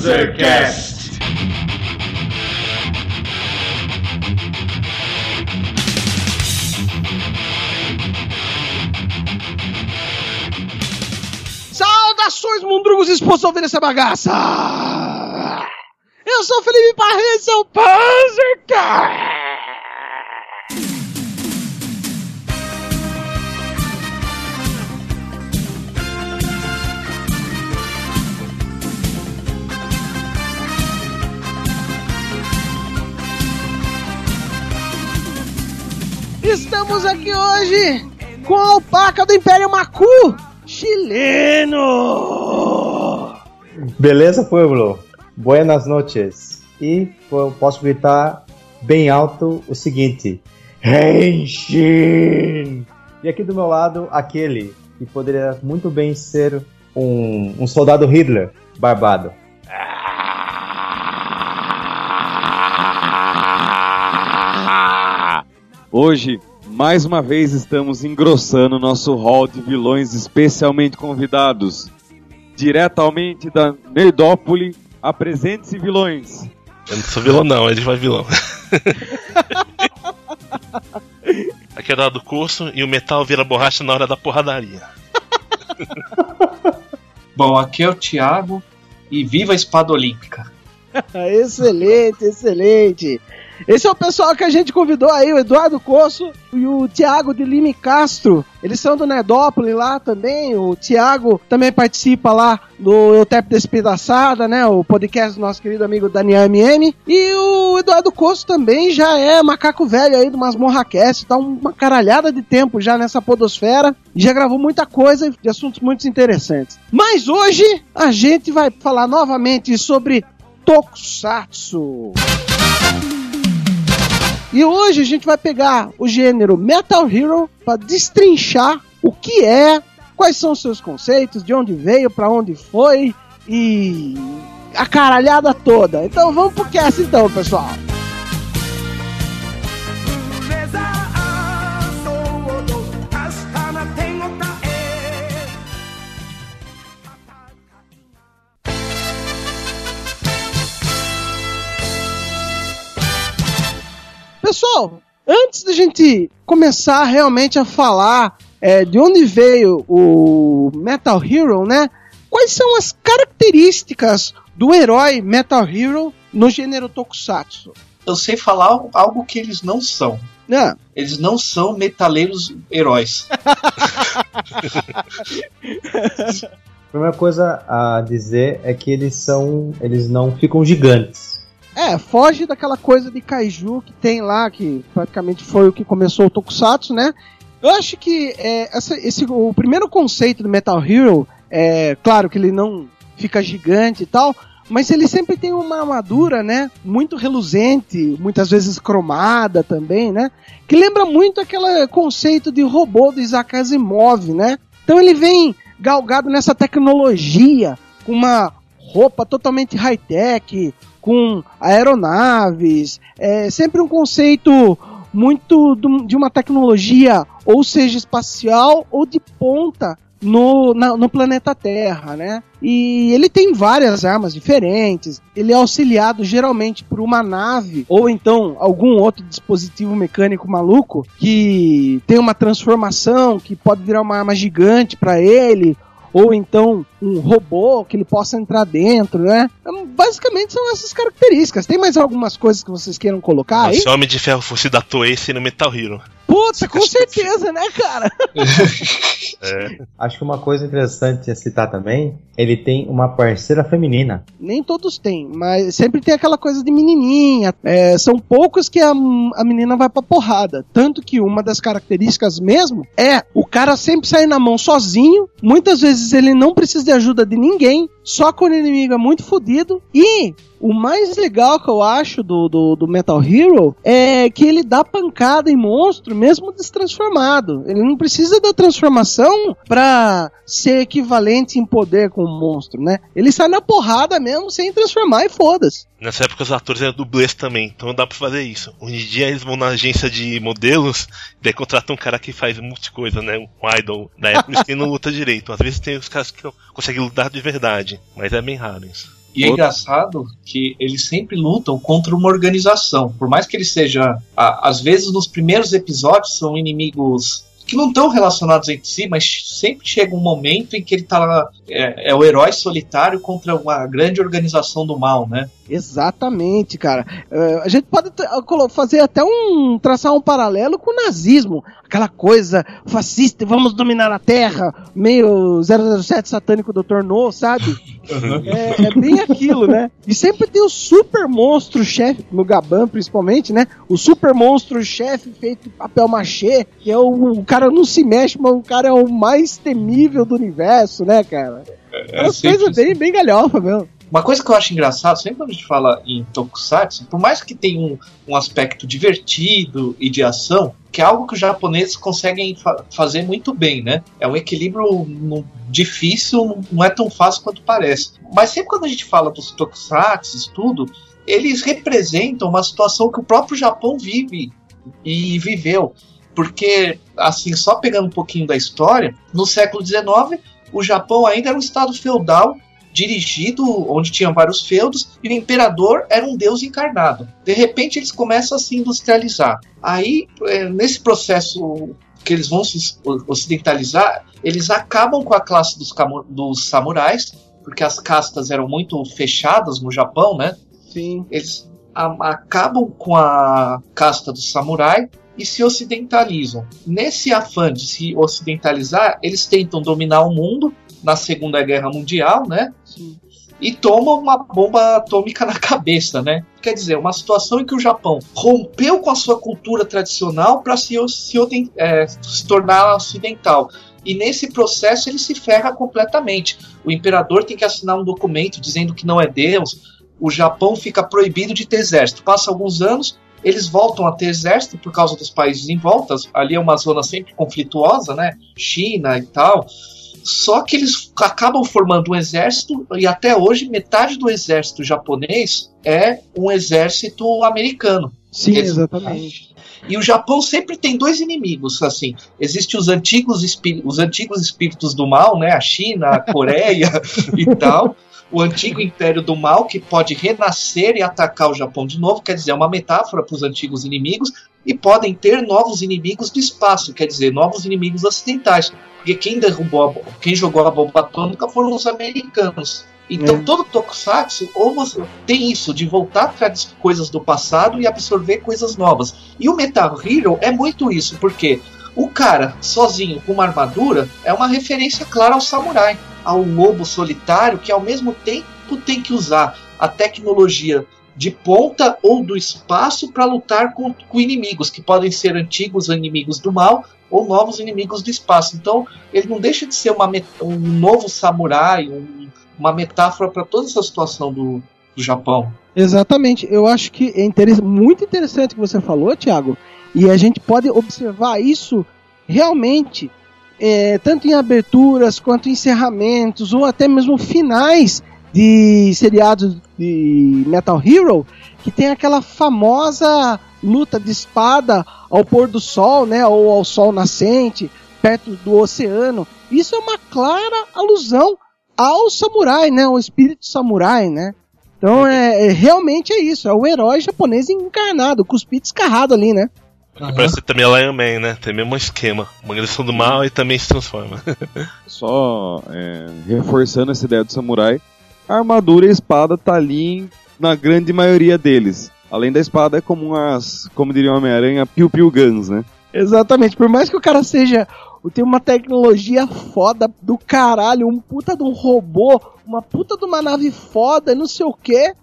Panzercast. Saudações, mundrugos expostos a ouvir essa bagaça! Eu sou o Felipe Parreira, seu Panzercast! Estamos aqui hoje com a alpaca do Império Macu, chileno! Beleza, pueblo? Buenas noches. E posso gritar bem alto o seguinte: Henshin! E aqui do meu lado, aquele que poderia muito bem ser um, um soldado Hitler barbado. Hoje, mais uma vez, estamos engrossando nosso hall de vilões especialmente convidados. Diretamente da Nerdópole, apresente-se vilões. Eu não sou vilão, não, ele vai vilão. Aqui é da do curso e o metal vira borracha na hora da porradaria. Bom, aqui é o Thiago e viva a espada olímpica. excelente, excelente. Esse é o pessoal que a gente convidou aí, o Eduardo Coço e o Tiago de Lime Castro. Eles são do Nerdópolis lá também. O Tiago também participa lá do Eutep Despedaçada, né? O podcast do nosso querido amigo Daniel MM. E o Eduardo Coço também já é macaco velho aí do Masmorra Cast. Tá uma caralhada de tempo já nessa podosfera. Já gravou muita coisa de assuntos muito interessantes. Mas hoje a gente vai falar novamente sobre Tokusatsu. E hoje a gente vai pegar o gênero Metal Hero para destrinchar o que é, quais são os seus conceitos, de onde veio, para onde foi e a caralhada toda. Então vamos pro cast então, pessoal. Pessoal, antes da gente começar realmente a falar é, de onde veio o Metal Hero, né? Quais são as características do herói Metal Hero no gênero Tokusatsu? Eu sei falar algo que eles não são. Ah, Eles não são metaleiros heróis. Primeira coisa a dizer é que eles são. Eles não ficam gigantes. É, foge daquela coisa de kaiju que tem lá, que praticamente foi o que começou o Tokusatsu, né? Eu acho que é, essa- esse, o primeiro conceito do Metal Hero é claro que ele não fica gigante e tal, mas ele sempre tem uma armadura, né? Muito reluzente, muitas vezes cromada também, né? Que lembra muito aquele conceito de robô do Isaac Asimov, né? Então ele vem galgado nessa tecnologia, com uma roupa totalmente high-tech, com aeronaves, é sempre um conceito muito de uma tecnologia, ou seja, espacial ou de ponta no, na- no planeta Terra, né? E ele tem várias armas diferentes. Ele é auxiliado geralmente por uma nave ou então algum outro dispositivo mecânico maluco que tem uma transformação que pode virar uma arma gigante para ele ou então um robô que ele possa entrar dentro, né? Então, basicamente são essas características. Tem mais algumas coisas que vocês queiram colocar aí? Se o Homem de Ferro fosse da Toei, no Metal Hero. Puta, com certeza, né, cara? É. Acho que uma coisa interessante a citar também, ele tem uma parceira feminina. Nem todos têm, mas sempre tem aquela coisa de menininha. É, são poucos que a, a menina vai pra porrada. Tanto que uma das características mesmo é o cara sempre sair na mão sozinho. Muitas vezes ele não precisa de ajuda de ninguém, só quando o inimigo é muito fodido. E o mais legal que eu acho do, do, do Metal Hero é que ele dá pancada em monstro mesmo destransformado. Ele não precisa da transformação pra ser equivalente em poder com o monstro, né? Ele sai na porrada mesmo sem transformar e foda-se. Nessa época os atores eram dublês também, então dá pra fazer isso. Em dia eles vão na agência de modelos, daí contratam um cara que faz multi coisa, né? Um idol da época, eles não luta direito. Às vezes tem os caras que conseguem lutar de verdade, mas é bem raro isso. E é engraçado que eles sempre lutam contra uma organização. Por mais que ele seja. a- Às vezes, nos primeiros episódios, são inimigos que não estão relacionados entre si, mas sempre chega um momento em que ele tá lá. É, é o herói solitário contra uma grande organização do mal, né? Exatamente, cara. É, a gente pode colo- fazer até um. traçar um paralelo com o nazismo. Aquela coisa fascista, vamos dominar a Terra, meio 007 satânico Dr. No, sabe? É, é bem aquilo, né? E sempre tem o super monstro chefe, no Gaban principalmente, né? O super monstro chefe feito papel machê, que é o, o cara não se mexe, mas o cara é o mais temível do universo, né, cara? É uma sempre coisa bem, bem galhofa mesmo. Uma coisa que eu acho engraçado, sempre quando a gente fala em Tokusatsu, por mais que tenha um, um aspecto divertido e de ação, que é algo que os japoneses conseguem fa- fazer muito bem, né? É um equilíbrio difícil, não é tão fácil quanto parece. Mas sempre quando a gente fala dos Tokusatsu, tudo, eles representam uma situação que o próprio Japão vive e viveu. Porque, assim, só pegando um pouquinho da história, no século XIX, o Japão ainda era um estado feudal dirigido, onde tinha vários feudos, e o imperador era um deus encarnado. De repente eles começam a se industrializar. Aí, eh, nesse processo que eles vão se ocidentalizar, eles acabam com a classe dos, dos samurais, porque as castas eram muito fechadas no Japão, né? Sim. Eles acabam com a casta do samurai e se ocidentalizam. Nesse afã de se ocidentalizar, eles tentam dominar o mundo na Segunda Guerra Mundial, né? Sim. E tomam uma bomba atômica na cabeça, né? Quer dizer, uma situação em que o Japão rompeu com a sua cultura tradicional para se, se, é, se tornar ocidental. E nesse processo ele se ferra completamente. O imperador tem que assinar um documento dizendo que não é Deus. O Japão fica proibido de ter exército. Passa alguns anos, eles voltam a ter exército por causa dos países em volta. Ali é uma zona sempre conflituosa, né? China e tal. Só que eles acabam formando um exército e até hoje metade do exército japonês é um exército americano. Sim, Esse- exatamente. E o Japão sempre tem dois inimigos, assim. Existem os antigos, os antigos espíritos do mal, né? A China, a Coreia e tal. O antigo império do mal que pode renascer e atacar o Japão de novo, quer dizer, é uma metáfora para os antigos inimigos. E podem ter novos inimigos do espaço, quer dizer, novos inimigos ocidentais. Porque quem derrubou, a, quem jogou a bomba atômica foram os americanos. Então É. todo Tokusatsu ou você tem isso de voltar atrás de coisas do passado e absorver coisas novas. E o Metal Hero é muito isso, porque o cara sozinho com uma armadura é uma referência clara ao samurai, ao lobo solitário que ao mesmo tempo tem que usar a tecnologia de ponta ou do espaço para lutar com, com inimigos que podem ser antigos inimigos do mal ou novos inimigos do espaço. Então ele não deixa de ser uma um novo samurai, um- uma metáfora para toda essa situação do, do Japão. Exatamente. Eu acho que é interess- muito interessante o que você falou, Thiago. E a gente pode observar isso realmente, é, tanto em aberturas quanto em encerramentos, ou até mesmo finais de seriados de Metal Hero, que tem aquela famosa luta de espada ao pôr do sol, né, ou ao sol nascente, perto do oceano. Isso é uma clara alusão ao samurai, né, ao espírito samurai, né? Então é, é- realmente é isso, é o herói japonês encarnado, cuspido escarrado ali, né? Que Parece também a Lion Man, né? Tem o mesmo esquema. Uma agressão do mal e também se transforma. Só é, reforçando essa ideia do samurai, a armadura e a espada tá ali na grande maioria deles. Além da espada, é como as, como diria o Homem-Aranha, piu-piu guns, né? Exatamente, por mais que o cara seja. Tem uma tecnologia foda do caralho, um puta de um robô, uma puta de uma nave foda, não sei o que.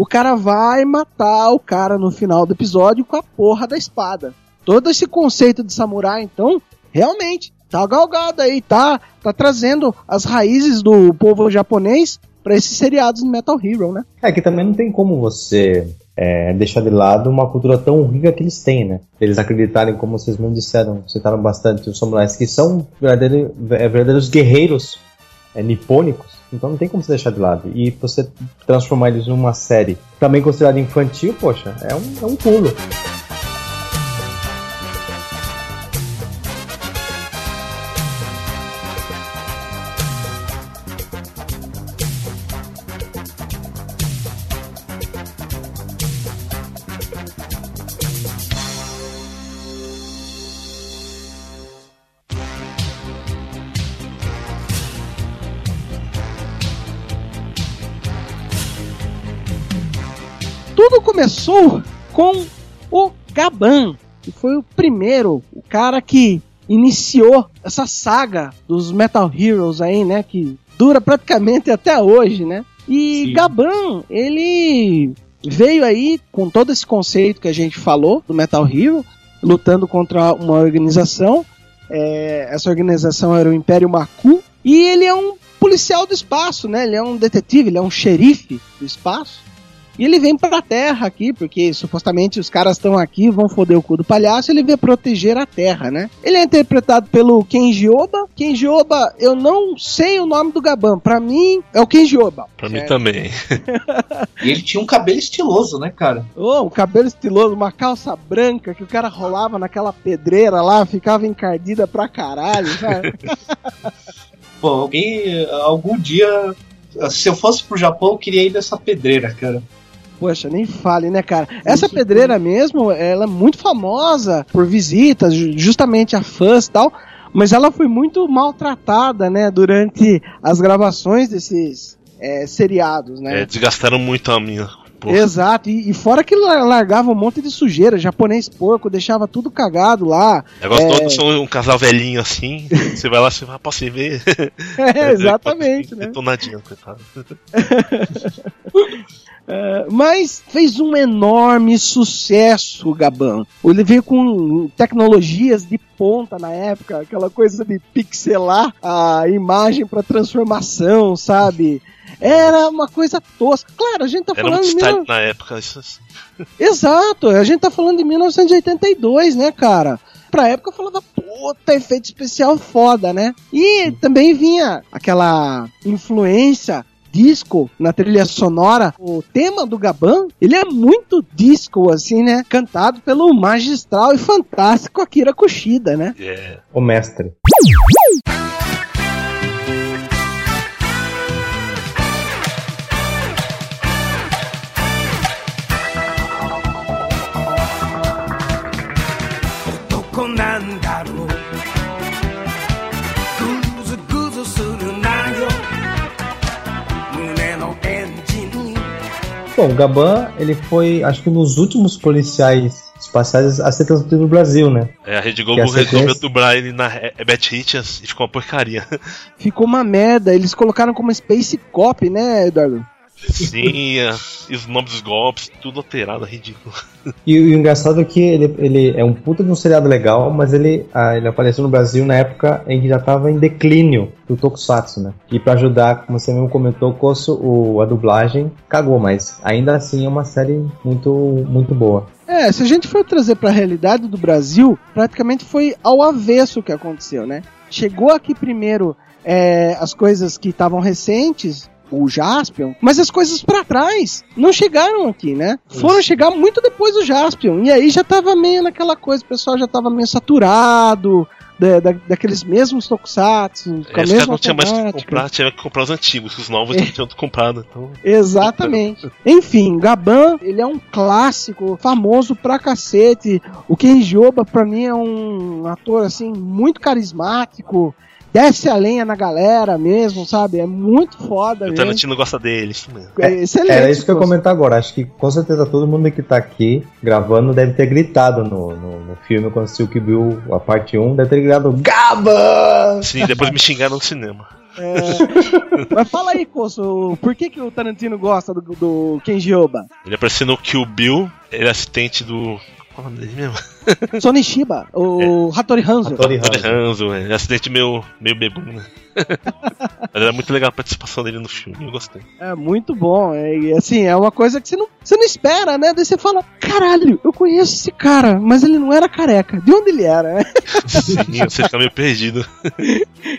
O cara vai matar o cara no final do episódio com a porra da espada. Todo esse conceito de samurai, então, realmente, tá galgado aí, tá, tá trazendo as raízes do povo japonês pra esses seriados de Metal Hero, né? É que também não tem como você é, deixar de lado uma cultura tão rica que eles têm, né? Eles acreditarem, como vocês mesmo disseram, citaram bastante os samurais, que são verdadeiros, é, verdadeiros guerreiros é, nipônicos. Então não tem como você deixar de lado. E você transformar eles numa série também considerada infantil, poxa, é um, é um pulo. Começou com o Gaban, que foi o primeiro, o cara que iniciou essa saga dos Metal Heroes aí, né? Que dura praticamente até hoje, né? E Sim. Gaban, ele veio aí com todo esse conceito que a gente falou do Metal Hero, lutando contra uma organização. É, essa organização era o Império Maku. E ele é um policial do espaço, né? Ele é um detetive, ele é um xerife do espaço. E ele vem pra Terra aqui, porque supostamente os caras estão aqui, vão foder o cu do palhaço, ele vem proteger a Terra, né? Ele é interpretado pelo Kenji Oba. Kenji Oba, eu não sei o nome do Gaban. Pra mim, é o Kenji Oba. Pra mim Certo? também. E ele tinha um cabelo estiloso, né, cara? Ô, um cabelo estiloso, uma calça branca que o cara rolava naquela pedreira lá, ficava encardida pra caralho, sabe? Pô, alguém, algum dia, se eu fosse pro Japão, eu queria ir nessa pedreira, cara. Poxa, nem fale, né, cara? Essa pedreira mesmo, ela é muito famosa por visitas, ju- justamente a fãs e tal, mas ela foi muito maltratada, né, durante as gravações desses é, seriados, né? É, desgastaram muito a minha. Pô, Exato, e, e fora que la- largava um monte de sujeira, japonês porco, deixava tudo cagado lá. negócio é. todo são um casal velhinho assim. Você vai lá, você vai, posso ir ver? É, exatamente, né? Detonadinho, coitado. É, mas fez um enorme sucesso o Gaban. Ele veio com tecnologias de ponta na época, aquela coisa de pixelar a imagem para transformação, sabe? Era uma coisa tosca. Claro, a gente tá Era falando muito mil- na época. Isso, assim. Exato, a gente tá falando de 1982, né, cara? Pra época eu falava, puta, efeito especial foda, né? E também vinha aquela influência disco na trilha sonora. O tema do Gaban, ele é muito disco, assim, né? Cantado pelo magistral e fantástico Akira Kushida, né? É. O mestre. Bom, o Gaban, ele foi, acho que um dos últimos policiais espaciais a ser transmitido no Brasil, né? É, a Rede Globo a resolveu dublar ele na Beth Hitchens e ficou uma porcaria. Ficou uma merda. Eles colocaram como Space Cop, né, Eduardo? Sim, é, e os nomes dos golpes, tudo alterado, ridículo. E, o engraçado é que ele, ele é um puta de um seriado legal, mas ele, ah, ele apareceu no Brasil na época em que já tava em declínio do Tokusatsu, né? E pra ajudar, como você mesmo comentou, Kosso, o, a dublagem cagou, mas ainda assim é uma série muito, muito boa. É, se a gente for trazer pra realidade do Brasil, praticamente foi ao avesso o que aconteceu, né? Chegou aqui primeiro é, as coisas que estavam recentes, o Jaspion, mas as coisas pra trás não chegaram aqui, né? Foram chegar muito depois do Jaspion, e aí já tava meio naquela coisa, o pessoal já tava meio saturado da- da- daqueles mesmos tokusatsu, com a mesma não tinha mais que comprar, tinha que comprar os antigos, os novos já tinham comprado. Então, Exatamente. Enfim, Gaban, ele é um clássico, famoso pra cacete. O Kenji Oba, pra mim, é um ator, assim, muito carismático. Desce a lenha na galera mesmo, sabe? É muito foda o mesmo. Tarantino gosta dele, isso mesmo. É excelente. Era isso que eu ia pô. comentar agora. Acho que com certeza todo mundo que tá aqui gravando deve ter gritado no, no, no filme quando assistiu Kill Bill, a parte 1, deve ter gritado Gaba! Sim, depois me xingaram no cinema. É. Mas fala aí, Coço, por que, que o Tarantino gosta do, do Kenji Oba? Ele apareceu no Kill Bill, ele é assistente do. Qual é o nome dele mesmo? Sony Shiba, o Hattori Hanzo. Hattori Hanzo. Hanzo, é. É assistente meio, meio bebum, né? Mas era muito legal a participação dele no filme, eu gostei. É muito bom. É, e, assim, é uma coisa que você não, você não espera, né? Daí você fala, caralho, eu conheço esse cara, mas ele não era careca. De onde ele era? Sim, você fica meio perdido.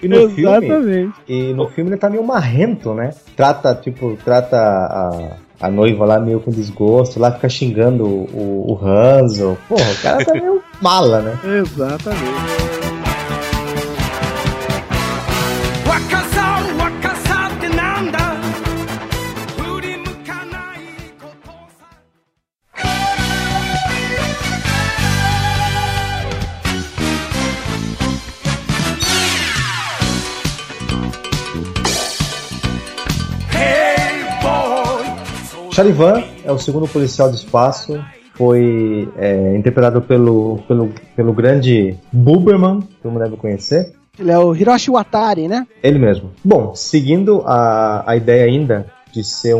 E no filme, Exatamente. e no filme ele tá meio marrento, né? Trata, tipo, trata a, a noiva lá meio com desgosto, lá fica xingando o, o Hanzo. Porra, o cara tá meio mala, né? Exatamente. Charivan é o segundo policial do espaço. Foi é, interpretado pelo, pelo, pelo grande Buberman, que todo mundo deve conhecer. Ele é o Hiroshi Watari, né? Ele mesmo. Bom, seguindo a, a ideia ainda de ser um,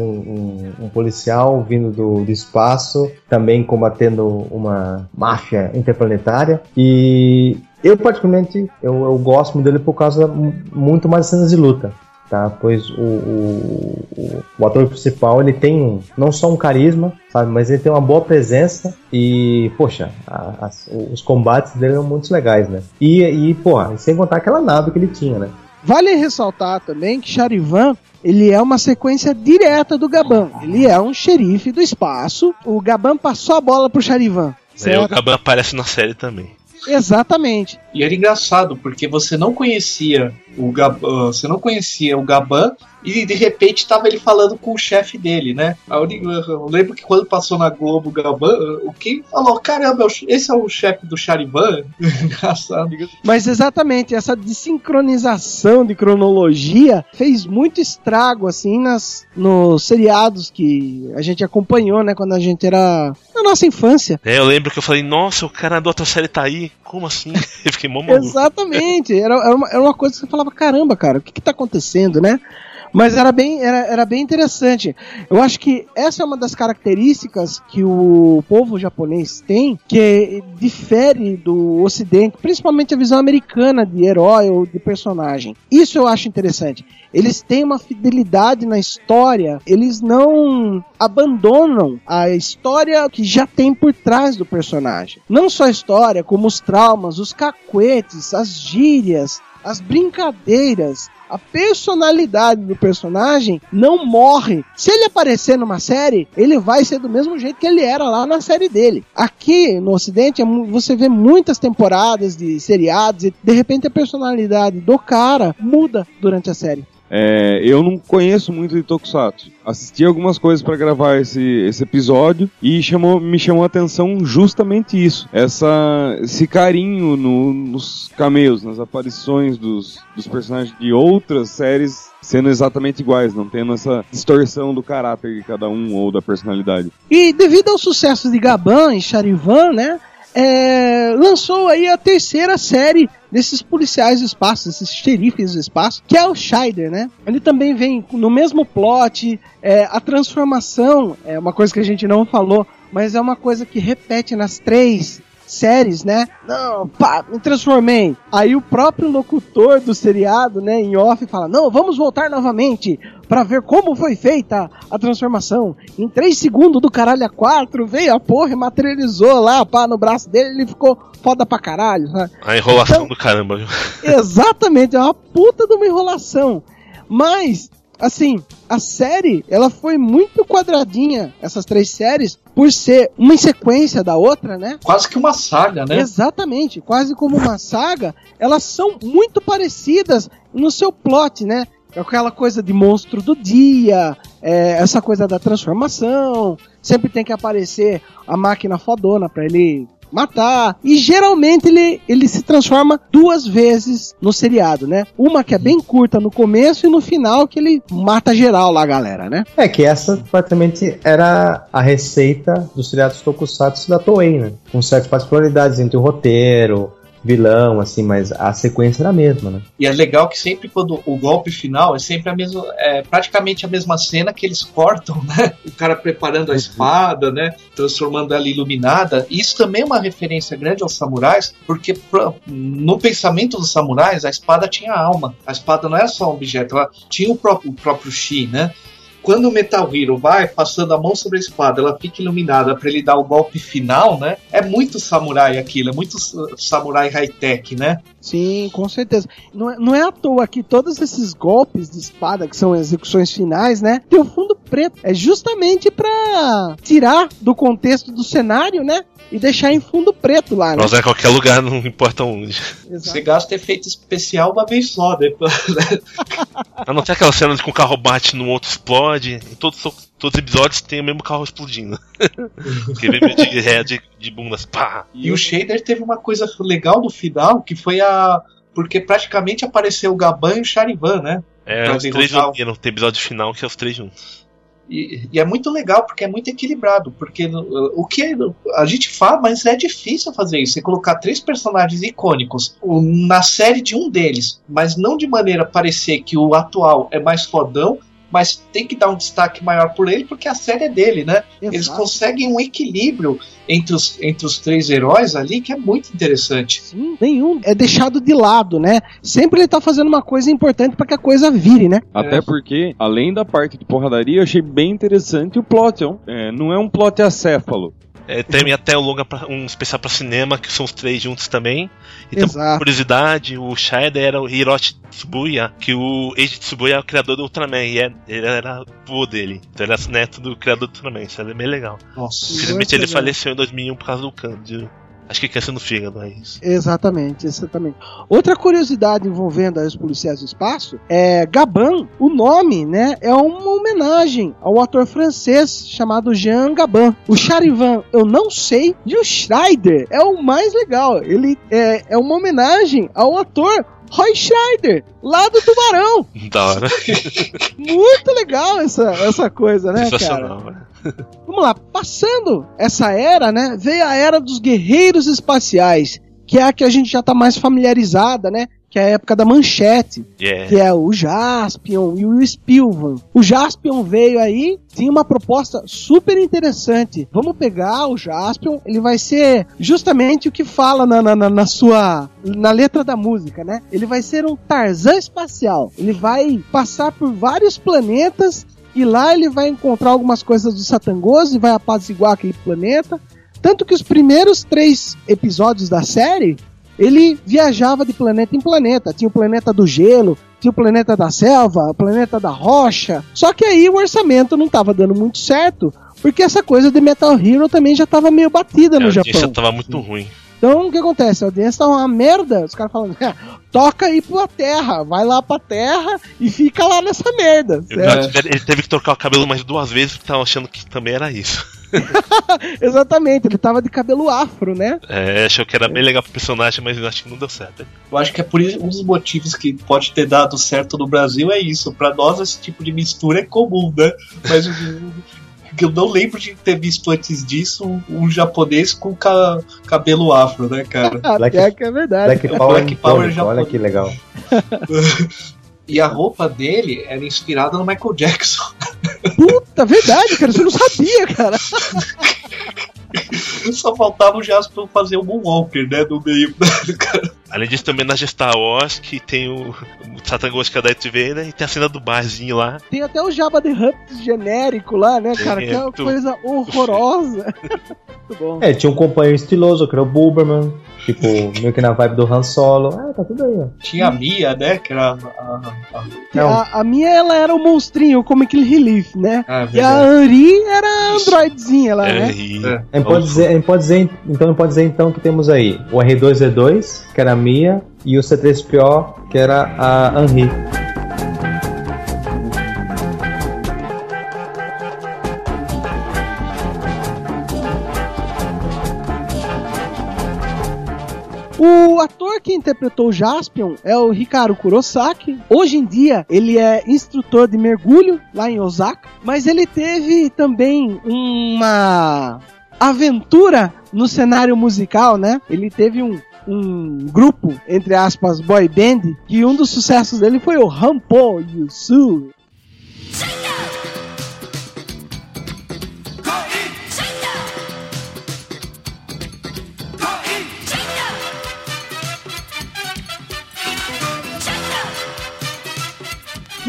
um, um policial vindo do, do espaço, também combatendo uma máfia interplanetária. E eu, particularmente, eu, eu gosto dele por causa mu- muito mais cenas de luta. Tá, pois o, o, o, o ator principal ele tem um- não só um carisma, sabe, mas ele tem uma boa presença e, poxa, a- as- os combates dele eram muito legais, né? E, e porra, sem contar aquela nave que ele tinha, né? Vale ressaltar também que Charivan ele é uma sequência direta do Gaban. Ele é um xerife do espaço. O Gaban passou a bola pro Charivan. Aí o? Gaban aparece na série também. Exatamente. E era engraçado, porque você não conhecia o Gaban, você não conhecia o Gaban e de repente tava ele falando com o chefe dele, né? Eu lembro que quando passou na Globo o Gaban, o Ken falou: caramba, é esse é o chefe do Charivan? Engraçado. Mas exatamente, essa desincronização de cronologia fez muito estrago, assim, nas, nos seriados que a gente acompanhou, né, quando a gente era na nossa infância. É, eu lembro que eu falei, nossa, o cara da outra série tá aí. Como assim? Eu fiquei mó maluco. Exatamente, era, era, uma, era uma coisa que você falava, caramba, cara, o que que tá acontecendo, né? Mas era bem, era, era bem interessante. Eu acho que essa é uma das características que o povo japonês tem, que difere do ocidente, principalmente a visão americana de herói ou de personagem. Isso eu acho interessante. Eles têm uma fidelidade na história, eles não abandonam a história que já tem por trás do personagem. Não só a história, como os traumas, os cacuetes, as gírias, as brincadeiras, a personalidade do personagem não morre. Se ele aparecer numa série, ele vai ser do mesmo jeito que ele era lá na série dele. Aqui no Ocidente, é você vê muitas temporadas de seriados e de repente a personalidade do cara muda durante a série. É, eu não conheço muito de Tokusatsu. Assisti algumas coisas pra gravar esse, esse episódio e chamou, me chamou a atenção justamente isso. Essa, esse carinho no- nos cameos, nas aparições dos, dos personagens de outras séries sendo exatamente iguais, não tendo essa distorção do caráter de cada um ou da personalidade. E devido ao sucesso de Gaban e Charivan, né? é, lançou aí a terceira série desses policiais do espaço, desses xerifes do espaço, que é o Scheider, né? Ele também vem no mesmo plot, é, a transformação é uma coisa que a gente não falou, mas é uma coisa que repete nas três séries, né? Não, pá, me transformei. Aí o próprio locutor do seriado, né, em off, fala: Não, vamos voltar novamente pra ver como foi feita a transformação. Em 3 segundos do caralho a 4, veio a porra e materializou lá, pá, no braço dele, ele ficou foda pra caralho, sabe? A enrolação Então- do caramba, viu? Exatamente, é uma puta de uma enrolação. Mas, assim, a série, ela foi muito quadradinha, essas três séries, por ser uma sequência da outra, né? Quase que uma saga, né? Exatamente, quase como uma saga, elas são muito parecidas no seu plot, né? Aquela coisa de monstro do dia, é, essa coisa da transformação, sempre tem que aparecer a máquina fodona pra ele matar. E geralmente ele, ele se transforma duas vezes no seriado, né? Uma que é bem curta no começo e no final que ele mata geral lá, a galera, né? É que essa praticamente era a receita dos seriados tokusatsu da Toei, né? Com certas particularidades entre o roteiro, vilão, assim, mas a sequência era a mesma, né? E é legal que sempre quando o golpe final é sempre a mesma, é praticamente a mesma cena que eles cortam, né? O cara preparando a espada, né? Transformando ela iluminada. E isso também é uma referência grande aos samurais, porque no pensamento dos samurais a espada tinha alma. A espada não era só um objeto, ela tinha o próprio, o próprio chi, né? Quando o Metal Hero vai passando a mão sobre a espada, ela fica iluminada para ele dar o golpe final, né? É muito samurai aquilo, é muito sa- samurai high-tech, né? Sim, com certeza. Não é, não é à toa que todos esses golpes de espada, que são execuções finais, né? Tem o fundo preto. É justamente pra tirar do contexto do cenário, né? E deixar em fundo preto lá, né? Pra usar em qualquer lugar, não importa onde. Exato. Você gasta efeito especial uma vez só, né? A não ser aquela cena de que o carro bate no outro explode. Em todos, todos os episódios tem o mesmo carro explodindo. que vem de de, de bundas. Pá! E o Shader teve uma coisa legal no final, que foi a. Porque praticamente apareceu o Gaban e o Charivan, né? É, Pra os três uniram. Tem episódio final que é os três juntos. E, e é muito legal porque é muito equilibrado. Porque o que a gente fala, mas é difícil fazer isso. Você colocar três personagens icônicos na série de um deles, mas não de maneira a parecer que o atual é mais fodão, mas tem que dar um destaque maior por ele porque a série é dele, né? Eles Exato. conseguem um equilíbrio entre os, entre os três heróis ali que é muito interessante. Sim, nenhum é deixado de lado, né? Sempre ele tá fazendo uma coisa importante pra que a coisa vire, né? Até É. porque, além da parte de porradaria, eu achei bem interessante o plot. é, não é um plot acéfalo. É, tem até um, longa pra- um especial pra cinema, que são os três juntos também. E uma Exato. curiosidade, o Shaider era o Hiroshi Tsubuya, que o Eiji Tsubuya é o criador do Ultraman, e é- ele era vô dele. Então ele era neto do criador do Ultraman, isso é bem legal. Nossa. Infelizmente ele faleceu em 2001 por causa do câncer. Acho que câncer no fígado, é isso. Exatamente, exatamente. Outra curiosidade envolvendo os policiais do espaço é Gabin, o nome, né, é uma homenagem ao ator francês chamado Jean Gabin. O Charivan eu não sei e o Schreider é o mais legal. Ele é, é uma homenagem ao ator Roy Schreider, lá do Tubarão. Da hora. Muito legal essa, essa coisa, né, cara? Né? Vamos lá, passando essa era, né? Veio a era dos guerreiros espaciais, que é a que a gente já tá mais familiarizada, né? Que é a época da manchete, Yeah. que é o Jaspion e o Spilvan. O Jaspion veio aí, tinha uma proposta super interessante. Vamos pegar o Jaspion, ele vai ser justamente o que fala na, na, na- na sua. na letra da música, né? Ele vai ser um Tarzan espacial. Ele vai passar por vários planetas e lá ele vai encontrar algumas coisas do Satangoso e vai apaziguar aquele planeta. Tanto que os primeiros três episódios da série, ele viajava de planeta em planeta. Tinha o planeta do gelo, tinha o planeta da selva, o planeta da rocha. Só que aí o orçamento não estava dando muito certo, porque essa coisa de Metal Hero também já estava meio batida no Japão. tava muito ruim. Então o que acontece? A audiência tá uma merda. Os caras falando, "É, toca aí pra terra, vai lá pra terra e fica lá nessa merda. Eu- certo? Ele teve que trocar o cabelo mais duas vezes porque tava achando que também era isso. Exatamente, ele tava de cabelo afro, né? É, achou que era bem legal pro personagem, mas eu acho que não deu certo. Eu acho que é por isso um dos motivos que pode ter dado certo no Brasil é isso. Pra nós esse tipo de mistura é comum, né? Mas o que eu não lembro de ter visto antes disso um, um japonês com ca- cabelo afro, né, cara? Black- Até que é verdade. Black É Power, Black Power icônico, olha que legal. E a roupa dele era inspirada no Michael Jackson. Puta, verdade, cara, você não sabia, cara. Só faltava o Jasper fazer o Moonwalker, né? No meio. Além disso, também na Star Wars, que tem o, o Satangos que é da Darth Vader, e tem a cena do barzinho lá. Tem até o Jabba the Hutt genérico lá, né, cara? Que é uma muito- coisa horrorosa. Muito bom. É, tinha um companheiro estiloso, que era o Buberman, tipo, meio que na vibe do Han Solo. Ah, tá tudo aí, ó. Tinha a Mia, né? Que era a. a, Não. A, a minha, ela era o monstrinho, como aquele Relief, né? a, a E a Henri era a androidzinha lá, É, né? É. A gente pode dizer, a gente pode dizer, então, gente pode dizer então que temos aí o R2-D2, que era a Mia, e o C3PO, que era a Henri. O ator que interpretou o Jaspion é o Hikaru Kurosaki. Hoje em dia ele é instrutor de mergulho lá em Osaka, mas ele teve também uma aventura no cenário musical, né? Ele teve um um grupo, entre aspas, boy band, que um dos sucessos dele foi o Rampo Yusu.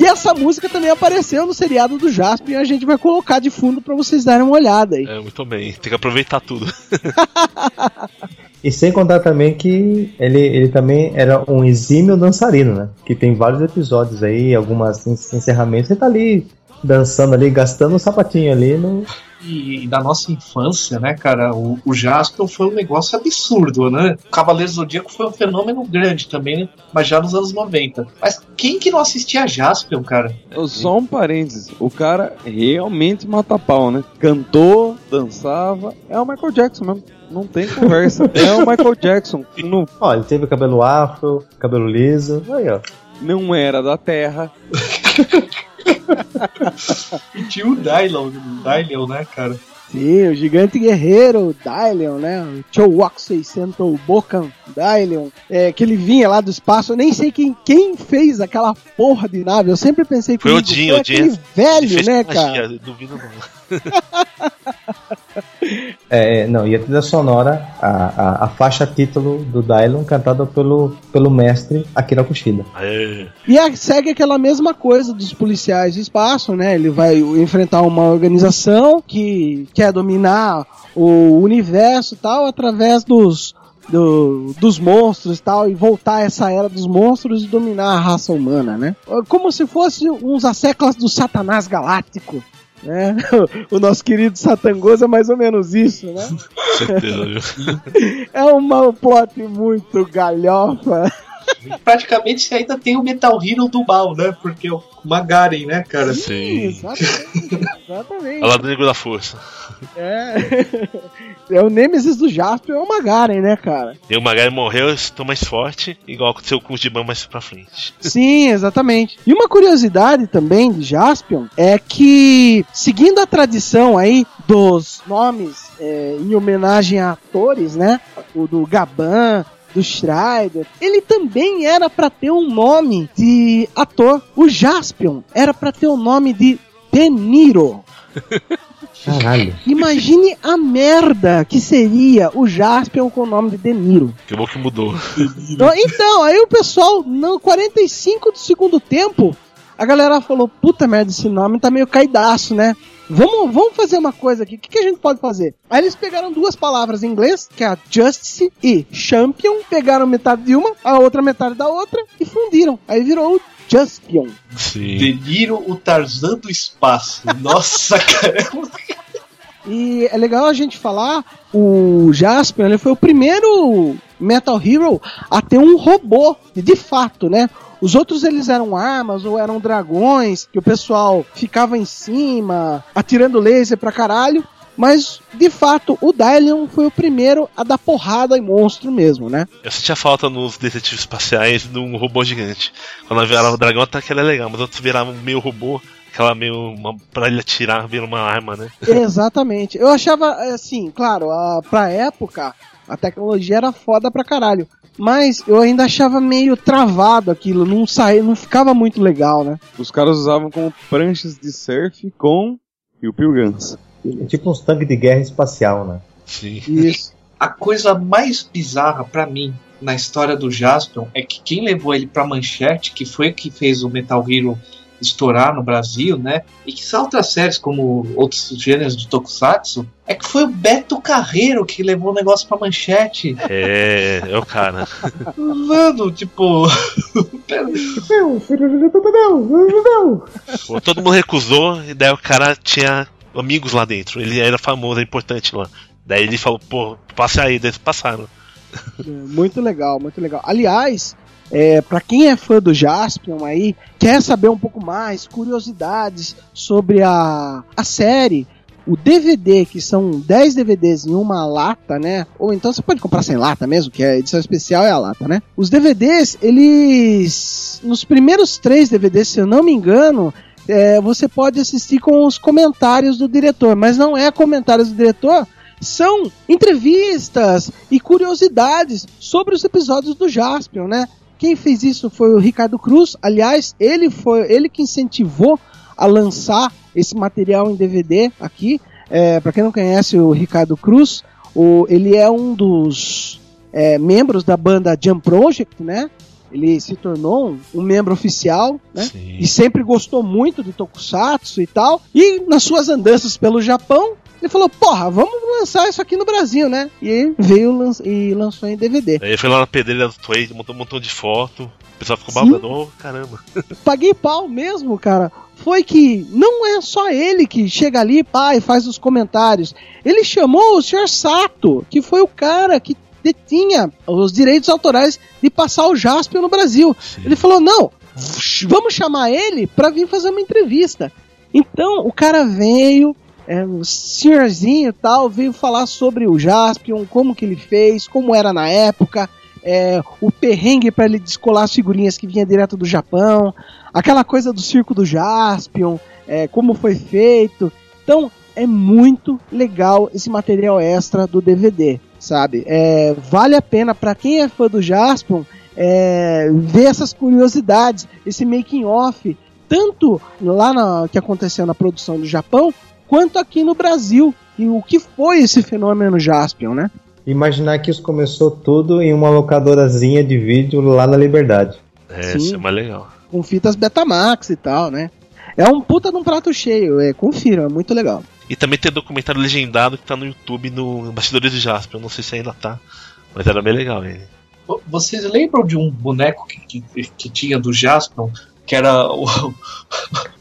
E essa música também apareceu no seriado do Jasper e a gente vai colocar de fundo pra vocês darem uma olhada aí. É, muito bem. Tem que aproveitar tudo. E sem contar também que ele, ele também era um exímio dançarino, né? Que tem vários episódios aí, algumas en- encerramentos, ele tá ali dançando ali, gastando um sapatinho ali no. E, e da nossa infância, né, cara, o, o Jasper foi um negócio absurdo, né? O Cavaleiro Zodíaco foi um fenômeno grande também, né? Mas já nos anos 90. Mas quem que não assistia a Jasper, cara? Só um parênteses, o cara realmente mata pau, né? Cantou, dançava, é o Michael Jackson mesmo. Não tem conversa. É o Michael Jackson. Não, Ó, ele teve cabelo afro, cabelo liso. Aí, ó. não era da Terra. E tinha o Dylon, Dylon, né, cara? Sim, o gigante guerreiro Dylion, né? O Chowok 600 Bokan Dylion, é, que ele vinha lá do espaço. Eu nem sei quem, quem fez aquela porra de nave. Eu sempre pensei que Foi o foi o aquele Ele velho, fez né, magia, cara? Duvido não. É, não, e a trilha sonora, a, a, a faixa título do Dylon, cantada pelo, pelo mestre Akira Kushida. É. E a- segue aquela mesma coisa dos policiais do espaço, né? Ele vai enfrentar uma organização que quer dominar o universo tal através dos, do- dos monstros e tal, e voltar a essa era dos monstros e dominar a raça humana, né? Como se fosse uns asseclas do Satanás Galáctico. Né? O nosso querido Satangoso é mais ou menos isso, né? Certeza, viu? É uma plot muito galhofa. Praticamente você ainda tem o Metal Hero do mal, né? Porque o Magaren, né, cara? Sim. Exatamente. Exatamente. É o lado negro da força. É. é o Nemesis do Jasper é o Magaren, né, cara? E o Magari morreu, eu estou mais forte, igual aconteceu com o Giban mais pra frente. Sim, exatamente. E uma curiosidade também de Jaspion é que, seguindo a tradição aí dos nomes é, em homenagem a atores, né? O do Gaban, do Schreider, ele também era pra ter um nome de ator. O Jaspion era pra ter o nome de De Niro. Caralho. Imagine a merda que seria o Jaspion com o nome de De Niro. Que bom que mudou. Então, então, aí o pessoal, no 45 do segundo tempo, a galera falou: puta merda, esse nome tá meio caidaço, né? Vamos, vamos fazer uma coisa aqui. O que, que a gente pode fazer? Aí eles pegaram duas palavras em inglês, que é a Justice e Champion, pegaram metade de uma, a outra metade da outra e fundiram. Aí virou o Juspion. Sim. O Tarzan do espaço. Nossa, cara. E é legal a gente falar, o Jaspion ele foi o primeiro Metal Hero a ter um robô, de fato, né? Os outros eles eram armas ou eram dragões, que o pessoal ficava em cima, atirando laser pra caralho. Mas, de fato, o Dylion foi o primeiro a dar porrada em monstro mesmo, né? Eu sentia falta nos detetives espaciais de um robô gigante. Quando ela virava o dragão, até que era legal, mas outros viravam meio robô, aquela meio. Uma, pra ele atirar, vira uma arma, né? Exatamente. Eu achava, assim, claro, a, pra época, a tecnologia era foda pra caralho. Mas eu ainda achava meio travado aquilo, não saía, não ficava muito legal, né? Os caras usavam como pranchas de surf com Piu Piu Guns. É tipo uns tanques de guerra espacial, né? Sim. Isso. A coisa mais bizarra pra mim na história do Jaspion é que quem levou ele pra manchete, que foi o que fez o Metal Hero estourar no Brasil, né? E que são outras séries como outros gêneros de Tokusatsu, é que foi o Beto Carreiro que levou o negócio pra manchete. É, é o cara. Mano, tipo. Pô, todo mundo recusou, e daí o cara tinha amigos lá dentro. Ele era famoso, é importante lá. Daí ele falou, pô, passa aí, daí eles passaram. É, Muito legal, muito legal. Aliás, é, para quem é fã do Jaspion aí, quer saber um pouco mais, curiosidades sobre a, a série, o DVD, que são 10 DVDs em uma lata, né? Ou então você pode comprar sem lata mesmo, que a edição especial é a lata, né? Os DVDs, eles. Nos primeiros três DVDs, se eu não me engano, é, você pode assistir com os comentários do diretor, mas não é comentários do diretor, são entrevistas e curiosidades sobre os episódios do Jaspion, né? Quem fez isso foi o Ricardo Cruz. Aliás, ele foi ele que incentivou a lançar esse material em DVD aqui. É, para quem não conhece o Ricardo Cruz, o, ele é um dos é, membros da banda Jump Project, né? Ele se tornou um, um membro oficial, né? Sim. e sempre gostou muito de Tokusatsu e tal. E nas suas andanças pelo Japão, ele falou: Porra, vamos lançar isso aqui no Brasil, né? E aí veio lan- e lançou em DVD. Ele foi lá na pedreira do Toei, montou um montão de foto. O pessoal ficou Sim. babando, oh, caramba. Paguei pau mesmo, cara. Foi que não é só ele que chega ali pá, e faz os comentários. Ele chamou o Sr. Sato, que foi o cara que detinha os direitos autorais de passar o Jaspion no Brasil. Ele falou: não, vamos chamar ele pra vir fazer uma entrevista. Então o cara veio, é, o senhorzinho tal, veio falar sobre o Jaspion, como que ele fez, como era na época. é, o perrengue para ele descolar as figurinhas que vinha direto do Japão, aquela coisa do circo do Jaspion, é, como foi feito. Então é muito legal esse material extra do DVD, sabe? É, vale a pena para quem é fã do Jaspion é, ver essas curiosidades, esse making off, tanto lá na, que aconteceu na produção do Japão, quanto aqui no Brasil. E o que foi esse fenômeno Jaspion, né? Imaginar que isso começou tudo em uma locadorazinha de vídeo lá na Liberdade. É, Sim. isso é mais legal. Com fitas Betamax e tal, né? É um puta de um prato cheio, é, confira, é muito legal. E também tem documentário legendado que tá no YouTube no Bastidores do Jasper. Eu não sei se ainda tá, mas era bem legal ele. Vocês lembram de um boneco que, que, que tinha do Jaspion? Que era o, O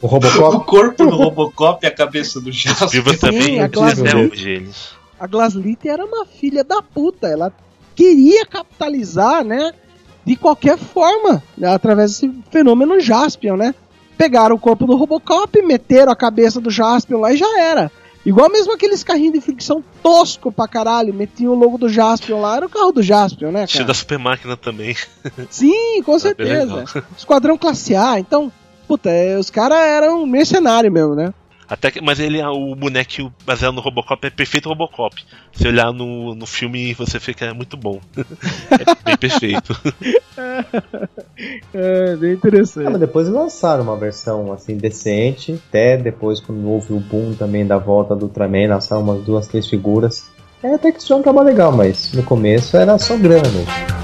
o Robocop? corpo do Robocop e a cabeça do Jaspion. Spielberg também a eles. A Glaslit era uma filha da puta, ela queria capitalizar, né? De qualquer forma, né, através desse fenômeno Jaspion, né? Pegaram o corpo do Robocop, meteram a cabeça do Jaspion lá e já era. Igual mesmo aqueles carrinhos de fricção tosco pra caralho, metiam o logo do Jaspion lá, era o carro do Jaspion, né, Tinha cara? da Super Máquina também. Sim, com certeza. Esquadrão Classe A, então, puta, é, os caras eram mercenário mesmo, né? Até que, mas ele, o boneco baseado no Robocop é perfeito Robocop. Se olhar no, no filme, você fica é muito bom. é bem perfeito. É, bem Ah, interessante. mas depois lançaram uma versão assim decente. Até depois, quando houve o boom também da volta do Ultraman, lançaram umas duas, três figuras. É, até que isso é um trabalho legal, mas no começo era só grana mesmo.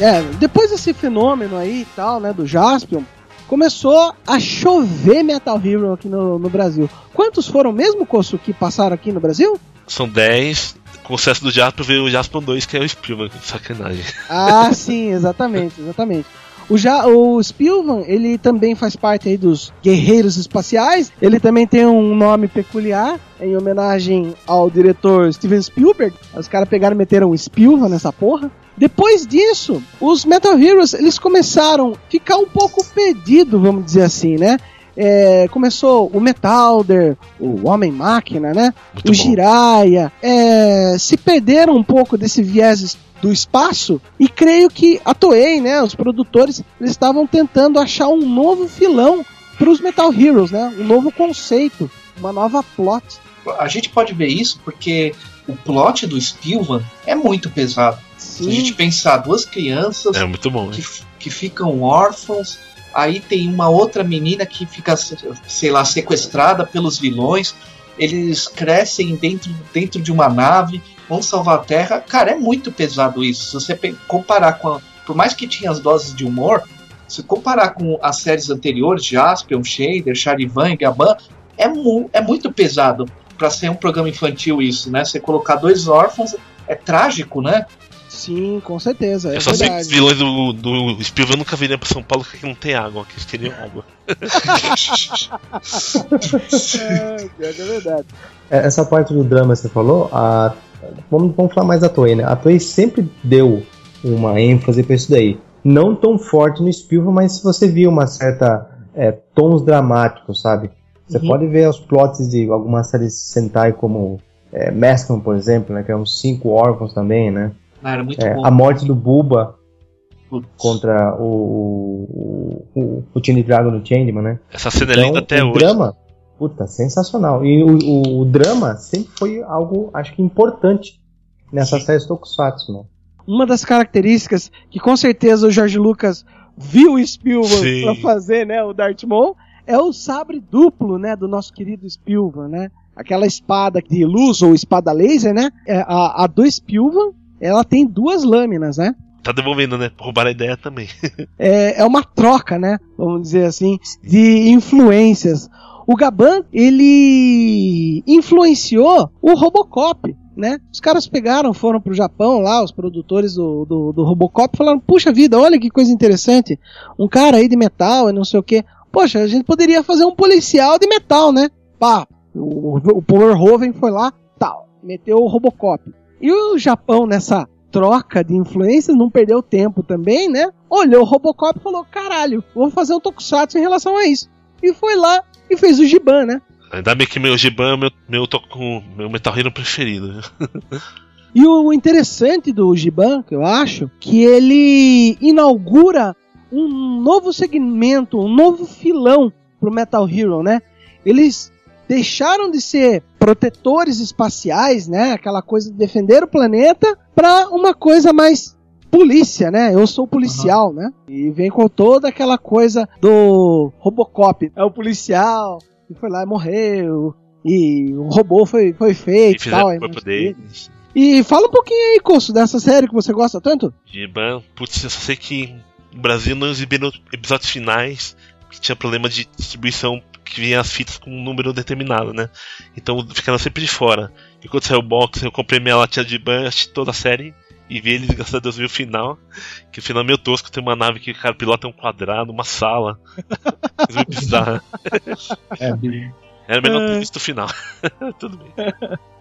É, depois desse fenômeno aí e tal, né, do Jaspion, começou a chover Metal Hero aqui no, no Brasil. Quantos foram mesmo, Kosso, que passaram aqui no Brasil? São 10. Com o sucesso do Jasper veio o Jasper 2, que é o Spielberg. Sacanagem. Ah, sim, exatamente, exatamente. O, ja, o Spielman, ele também faz parte aí dos Guerreiros Espaciais. Ele também tem um nome peculiar, em homenagem ao diretor Steven Spielberg. Os caras pegaram e meteram um Spielman nessa porra. Depois disso, os Metal Heroes, eles começaram a ficar um pouco perdido, vamos dizer assim, né? É, começou o Metalder, o Homem-Máquina, né? Muito o. Jiraiya, é, se perderam um pouco desse viés do espaço e creio que a Toei, né, os produtores, eles estavam tentando achar um novo filão para os Metal Heroes, né, um novo conceito, uma nova plot. A gente pode ver isso porque o plot do Spielman é muito pesado. Se a gente pensar duas crianças É muito bom. que, que ficam órfãos, aí tem uma outra menina que fica, sei lá, sequestrada pelos vilões, eles crescem dentro, dentro de uma nave, vão salvar a Terra. Cara, é muito pesado isso. Se você comparar com. A, por mais que tinha as doses de humor, se comparar com as séries anteriores, Jaspion, Shader, Charivan e Gaban, é, mu é muito pesado para ser um programa infantil isso, né? Você colocar dois órfãos é trágico, né? Sim, com certeza, é Eu só sei que os verdade. vilões do, do Spielberg nunca viriam pra São Paulo porque não tem água, aqui eles queriam água. É, que é verdade. É, Essa parte do drama que você falou, a- vamos, vamos falar mais da Toei, né? A Toei sempre deu uma ênfase pra isso daí. Não tão forte no Spielberg, mas se você viu uma certa é, tons dramáticos, sabe? Você Uhum. pode ver os plots de algumas séries Sentai como é, por exemplo, né? Que é uns cinco órfãos também, né? Ah, era muito É, bom. a morte do Buba Putz. contra o, o, o, o Tiny Dragon do Changeman, né? Essa cena é linda até o hoje. drama, puta, sensacional. E o, o, o drama sempre foi algo, acho que importante nessa série Tokusatsu, né? Uma das características que com certeza o George Lucas viu o Spielberg Sim. para fazer, né, o Darth Maul, é o sabre duplo, né, do nosso querido Spielberg, né? Aquela espada de luz ou espada laser, né? É, a, a do Spielberg, ela tem duas lâminas, né? Tá devolvendo, né? Roubaram a ideia também. é, é uma troca, né? Vamos dizer assim, de influências. O Gaban, ele influenciou o Robocop, né? Os caras pegaram, foram pro Japão lá, os produtores do, do, do Robocop, falaram, puxa vida, olha que coisa interessante, um cara aí de metal e não sei o que. Poxa, a gente poderia fazer um policial de metal, né? Pá, o, o Powerhoven foi lá, tal, meteu o Robocop. E o Japão, nessa troca de influências, não perdeu tempo também, né? Olhou o Robocop e falou: caralho, vou fazer um tokusatsu em relação a isso. E foi lá e fez o Giban, né? Ainda bem que meu Giban é meu, meu, to- com- meu Metal Hero preferido. E o interessante do Giban, que eu acho, que ele inaugura um novo segmento, um novo filão pro Metal Hero, né? Eles deixaram de ser protetores espaciais, né? Aquela coisa de defender o planeta, pra uma coisa mais polícia, né? Eu sou policial, né? E vem com toda aquela coisa do Robocop. É o policial que foi lá e morreu. E o robô foi, foi feito e tal. corpo e fala um pouquinho aí, Coço, dessa série que você gosta tanto. Giban, putz, eu só sei que no Brasil não exibiram episódios finais, que tinha problema de distribuição que vinha as fitas com um número determinado, né? Então ficaram sempre de fora. E quando saiu o box, eu comprei minha latinha de assisti toda a série e vi eles, graças a Deus, vi o final. Que o final é meio tosco, tem uma nave que o cara pilota um quadrado, uma sala. Coisa meio bizarra. É, Era melhor ter É. visto o final. Tudo bem.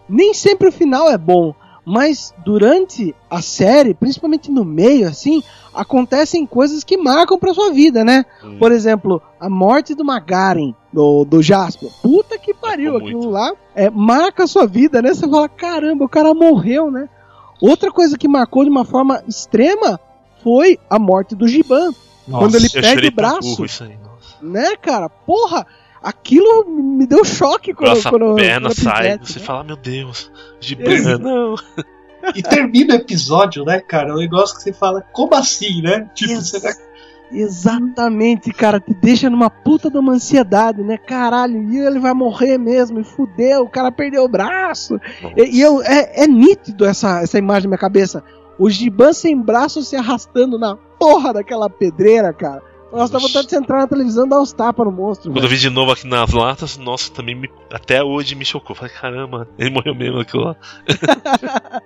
Nem sempre o final é bom, mas durante a série, principalmente no meio, assim, acontecem coisas que marcam pra sua vida, né? Hum. Por exemplo, a morte do Magaren, do, do Jasper. Puta que pariu, Marcou aquilo muito. lá é, marca a sua vida, né? Você fala, caramba, o cara morreu, né? Outra coisa que marcou de uma forma extrema foi a morte do Giban, Nossa, Quando ele perde o braço. burro isso aí, nossa. né, cara? Porra, aquilo me deu choque quando, Nossa, quando perna quando sai, pivete, você né? fala, meu Deus, Giban, Exato. não. E termina o episódio, né, cara? Um negócio que você fala, como assim, né? Tipo, Ex- você tá Exatamente, cara, te deixa numa puta de uma ansiedade, né? Caralho, e ele vai morrer mesmo, e fudeu, o cara perdeu o braço. E, e eu, é, é nítido essa, essa imagem na minha cabeça. O Giban sem braço se arrastando na porra daquela pedreira, cara. Nossa, dá vontade de entrar na televisão e dar uns tapas no monstro. Quando eu vi de novo aqui nas latas, nossa, também me- até hoje me chocou. Falei, caramba, ele morreu mesmo aquilo lá.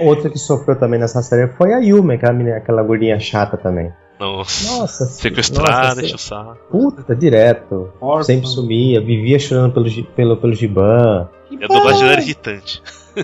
Outra que sofreu também nessa série foi a Yumi, aquela, menina, aquela gordinha chata também. Nossa, Nossa, sequestrada, nossa, encheu o. Puta, direto. Sempre sumia, vivia chorando pelo, pelo, pelo Giban. E a dublagem era irritante.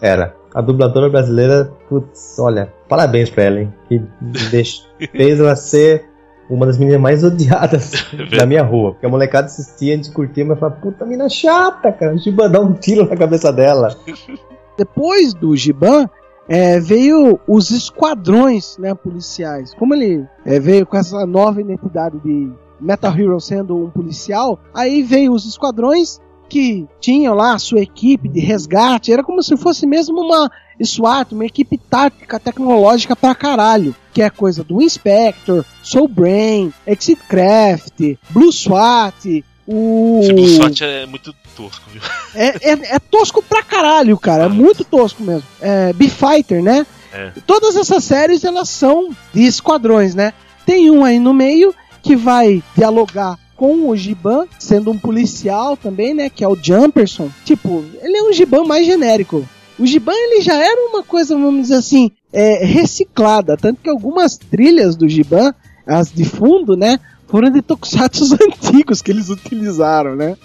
Era. A dubladora brasileira, putz, olha, parabéns pra ela, hein? Que deixa- fez ela ser uma das meninas mais odiadas da minha rua. Porque a molecada assistia, a gente curtia, mas falava, puta mina chata, cara. O Giban dá um tiro na cabeça dela. Depois do Giban, é, veio os esquadrões né, policiais. Como ele é, veio com essa nova identidade de Metal Hero sendo um policial, aí veio os esquadrões que tinham lá a sua equipe de resgate. Era como se fosse mesmo uma SWAT, uma equipe tática tecnológica pra caralho. Que é coisa do Inspector, Soul Brain, Exit Craft, Blue SWAT, o. Esse Blue SWAT é muito tosco, viu? É, é, é tosco pra caralho, cara. É muito tosco mesmo. É, B-Fighter, né? É. Todas essas séries, elas são de esquadrões, né? Tem um aí no meio que vai dialogar com o Giban, sendo um policial também, né? Que é o Jumperson. Tipo, ele é um Giban mais genérico. O Giban, ele já era uma coisa, vamos dizer assim, é, reciclada. Tanto que algumas trilhas do Giban, as de fundo, né? Foram de tokusatsu antigos que eles utilizaram, né?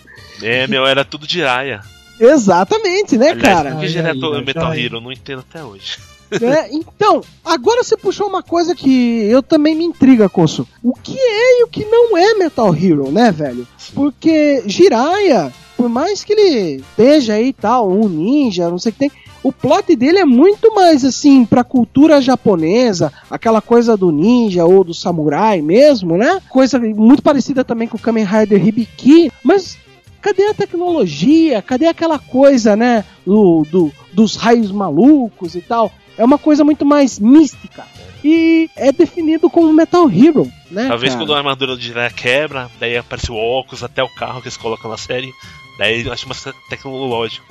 É, meu, era tudo de Aya. Exatamente, né, Aliás, cara? por que Metal. Hero? Eu Não entendo até hoje. Né? Então, agora você puxou uma coisa que eu também me intriga, Coço. O que é e o que não é Metal Hero, né, velho? Porque Jiraiya, por mais que ele esteja aí e tal, um ninja, não sei o que tem, o plot dele é muito mais assim pra cultura japonesa, aquela coisa do ninja ou do samurai mesmo, né? Coisa muito parecida também com o Kamen Rider Hibiki, mas cadê a tecnologia? Cadê aquela coisa, né? Do, do- dos raios malucos e tal? É uma coisa muito mais mística. E é definido como Metal Hero, né? Talvez cara? quando a armadura do Jiraiya quebra, daí aparece o óculos, até o carro que eles colocam na série, daí eu acho mais tecnológico.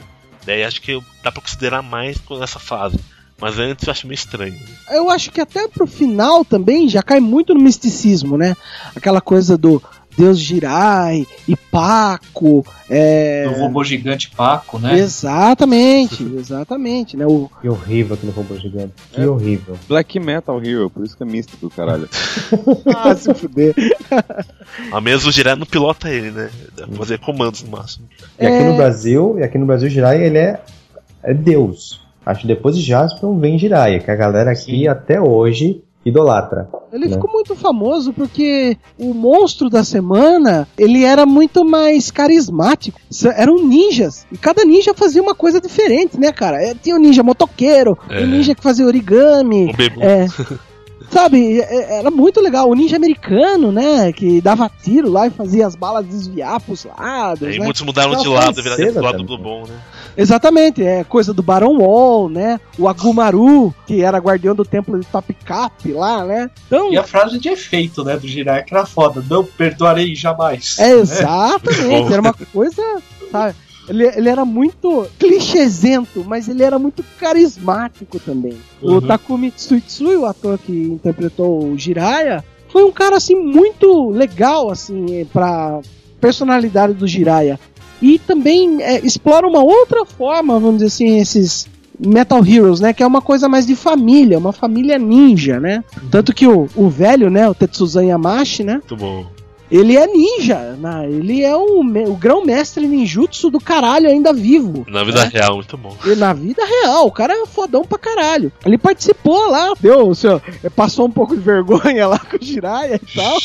Daí acho que dá pra considerar mais com essa fase. Mas antes eu acho meio estranho. eu acho que até pro final também já cai muito no misticismo, né? Aquela coisa do Deus Jirai e Paco. É... Do robô gigante Paco, né? Exatamente, exatamente, né? O... Que horrível aquele robô gigante. Que É. horrível. Black Metal Hero, por isso que é místico, caralho. Ah, se fuder. Ao menos o Jiraiya não pilota ele, né? Fazer comandos no máximo. E aqui É. no Brasil, e aqui no Brasil, Jiraiya, ele é, é Deus. Acho que depois de Jaspion vem Jiraiya, que a galera aqui Sim. até hoje idolatra. Ele né? ficou muito famoso porque o monstro da semana, ele era muito mais carismático. Eram ninjas. E cada ninja fazia uma coisa diferente, né, cara? É, Tinha o ninja motoqueiro, É. o ninja que fazia origami. O. É. Sabe, é- era muito legal. O ninja americano, né? Que dava tiro lá e fazia as balas desviar pros lados. Né? muitos mudaram de lado, viraram do lado do bom, né? Exatamente, é coisa do Baron Wall, né? O Agumaru, que era guardião do templo de Top Cap lá, né? Então, E a frase de efeito, né, do Jiraiya, que era foda. Não perdoarei jamais. É, exatamente, Bom. era uma coisa, sabe? Ele, ele era muito clichêsento, mas ele era muito carismático também. O Uhum. Takumi Tsuitsui, o ator que interpretou o Jiraiya, foi um cara assim muito legal assim pra personalidade do Jiraiya. E também é, explora uma outra forma, vamos dizer assim, esses Metal Heroes, né? Que é uma coisa mais de família, uma família ninja, né? Tanto que o, o velho, né? O Tetsuzan Yamashi, né? Muito bom. Ele é ninja, né? ele é o, o grão-mestre ninjutsu do caralho ainda vivo. Na vida real, muito bom. E na vida real, o cara é fodão pra caralho. Ele participou lá, deu, seu, passou um pouco de vergonha lá com o Jiraiya e tal.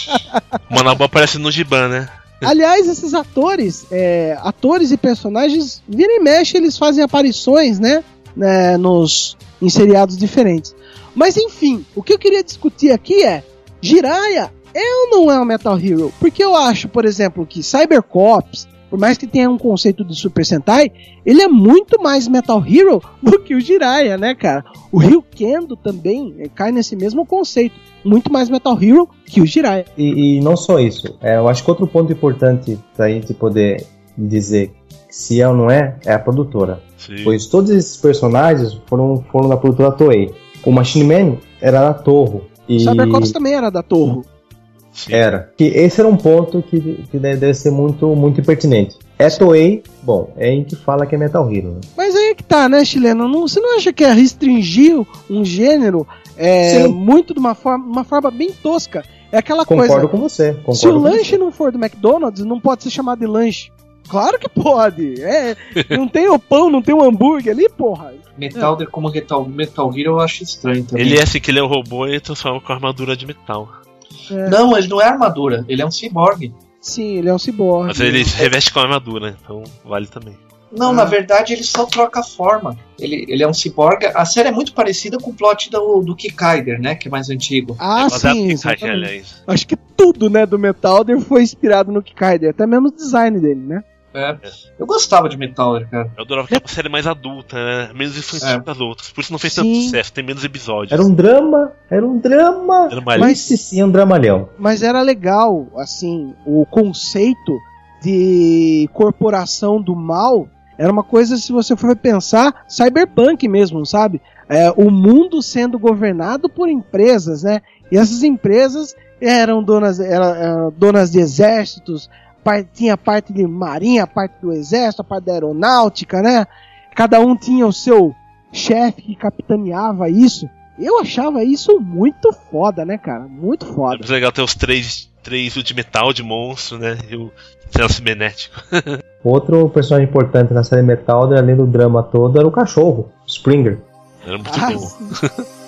O Manabu aparece no Giban, né? Aliás, esses atores, é, atores e personagens, vira e mexe, eles fazem aparições, né? né, nos, em seriados diferentes. Mas enfim, o que eu queria discutir aqui é: Jiraiya ou não é um Metal Hero? Porque eu acho, por exemplo, que Cybercops, por mais que tenha um conceito de Super Sentai, ele é muito mais Metal Hero do que o Jiraiya, né, cara? O Ryu Kendo também é, cai nesse mesmo conceito. Muito mais Metal Hero que o Jiraiya. E, e não só isso, é, eu acho que outro ponto importante pra gente poder dizer se é ou não é, é a produtora. Sim. Pois todos esses personagens foram, foram da produtora Toei. O Machine Man era da Torro. E Cybercops também era da Torre. Sim. era. Que esse era um ponto que, que deve deve ser muito, muito impertinente. É Toei, bom, é em que fala que é Metal Hero. né? Mas aí é que tá, né, chileno? Não- você não acha que é restringir um gênero é, Sim. muito de uma forma, uma forma bem tosca? É aquela Concordo coisa. com você. Concordo Se o lanche você. não for do McDonald's, não pode ser chamado de lanche. Claro que pode. É, não tem o pão, não tem o hambúrguer ali, porra. Metal como Metal, Metal Hero eu acho estranho também. Ele é assim que ele é um robô e transforma com armadura de metal. É, Não, ele não é armadura, ele é um cyborg. Sim, ele é um ciborgue. Mas ele se reveste com a armadura, então vale também. Não, Ah. na verdade ele só troca a forma. Ele, ele é um cyborg. A série é muito parecida com o plot do, do Kikaider, né? Que é mais antigo. Ah, é sim. exatamente. aliás. Acho que tudo, né, do Metalder foi inspirado no Kikaider. Até mesmo o design dele, né? É. Eu gostava de Metal, cara. Eu adorava que era uma série mais adulta, né? Menos infantil É. que as outras. Por isso não fez Sim. tanto sucesso, tem menos episódios. Era um drama, era um drama. Era Mas- sim é um dramalhão. mas era legal, assim, o conceito de corporação do mal era uma coisa, se você for pensar, cyberpunk mesmo, sabe? É, o mundo sendo governado por empresas, né? E essas empresas eram donas, era- eram donas de exércitos, tinha parte de marinha, parte do exército, a parte da aeronáutica, né? Cada um tinha o seu chefe que capitaneava isso. Eu achava isso muito foda, né, cara? Muito É foda. muito legal ter os três, três de metal de monstro, né? E o céu cibernético. Outro personagem importante na série Metal, além do drama todo, era o cachorro, Springer. Era muito Ah, bom.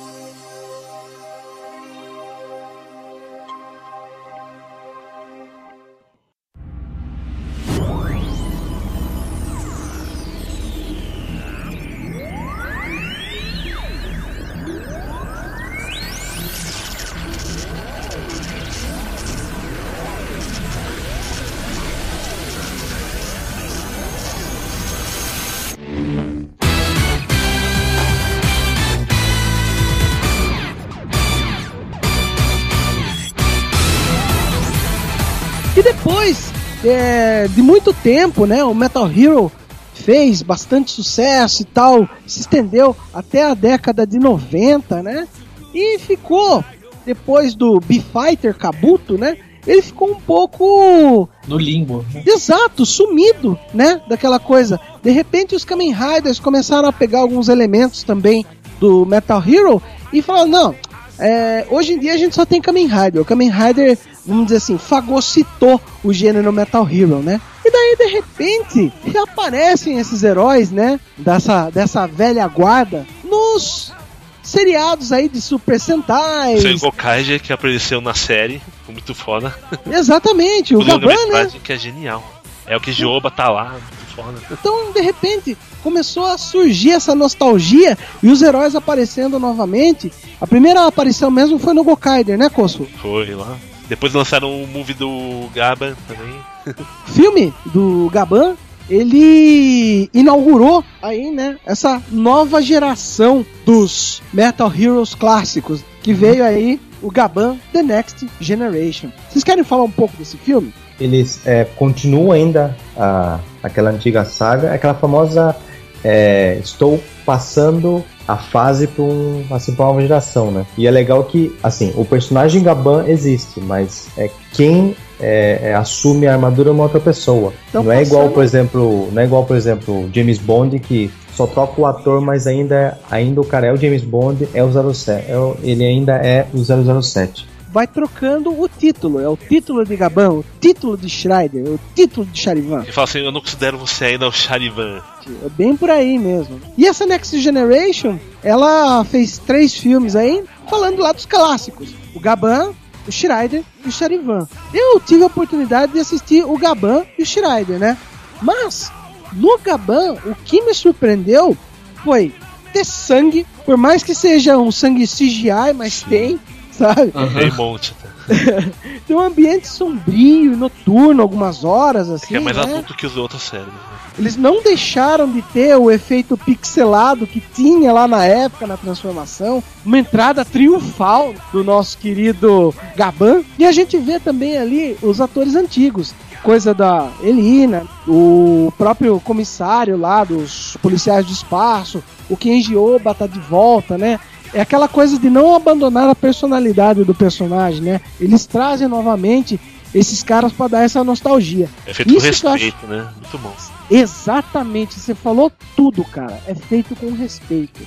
é, de muito tempo, né, o Metal Hero fez bastante sucesso e tal, se estendeu até a década de 90, né? E ficou depois do B-Fighter Kabuto, né? Ele ficou um pouco No limbo. né? Exato, sumido, né? Daquela coisa. De repente os Kamen Riders começaram a pegar alguns elementos também do Metal Hero e falaram, não, é, hoje em dia a gente só tem Kamen Rider. O Kamen Rider, vamos dizer assim, fagocitou o gênero Metal Hero, né? E daí, de repente, reaparecem esses heróis, né? Dessa, dessa velha guarda nos seriados aí de Super Sentai. Seu Gokaiger que apareceu na série, muito foda. Exatamente, o O Gaban, né? que é genial. É o que Joba tá lá, muito foda. Então, de repente, começou a surgir essa nostalgia e os heróis aparecendo novamente. A primeira aparição mesmo foi no Gokaider, né, Kosso? Foi lá. Depois lançaram o movie do Gaban também. filme do Gaban, ele inaugurou aí, né, essa nova geração dos Metal Heroes clássicos, que veio aí o Gaban The Next Generation. Vocês querem falar um pouco desse filme? Eles é, continuam ainda a, aquela antiga saga, aquela famosa é, estou passando a fase para um, assim, pra uma nova geração, né? E é legal que, assim, o personagem Gaban existe, mas é quem é, é, assume a armadura é uma outra pessoa. Então, não é igual, por exemplo, não é igual, por exemplo, James Bond que só troca o ator, mas ainda, ainda o cara é o James Bond, é o 07, é o- ele ainda é o 007. Vai trocando o título, é o título de Gaban, o título de Schreider, o título de Charivan. Ele fala assim: Eu não considero você ainda o Charivan. É bem por aí mesmo. E essa Next Generation, ela fez três filmes aí, falando lá dos clássicos. O Gaban, o Schreider e o Charivan. Eu tive a oportunidade de assistir o Gaban e o Schreider, né? Mas, no Gaban, o que me surpreendeu foi ter sangue, por mais que seja um sangue CGI, mas Sim. tem, sabe? Tem um monte. Tá? Tem um ambiente sombrio e noturno algumas horas, assim, Que é mais né? adulto que os outros séries. Né? Eles não deixaram de ter o efeito pixelado que tinha lá na época na transformação, uma entrada triunfal do nosso querido Gaban. E a gente vê também ali os atores antigos, coisa da Elina, o próprio comissário lá dos policiais do espaço, o Kenji Oba tá de volta, né? É aquela coisa de não abandonar a personalidade do personagem, né? Eles trazem novamente esses caras para dar essa nostalgia. É feito com Isso que eu acho- respeito, né? Muito bom. Exatamente, você falou tudo, cara. É feito com respeito.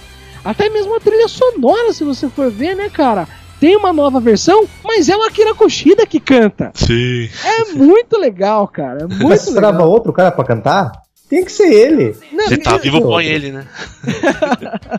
Até mesmo a trilha sonora, se você for ver, né, cara? Tem uma nova versão, mas é o Akira Kushida que canta. Sim. É muito legal, cara. É Mas muito esperava legal. outro cara pra cantar? Tem que ser ele. Não, Você tá é- vivo, põe ele, né?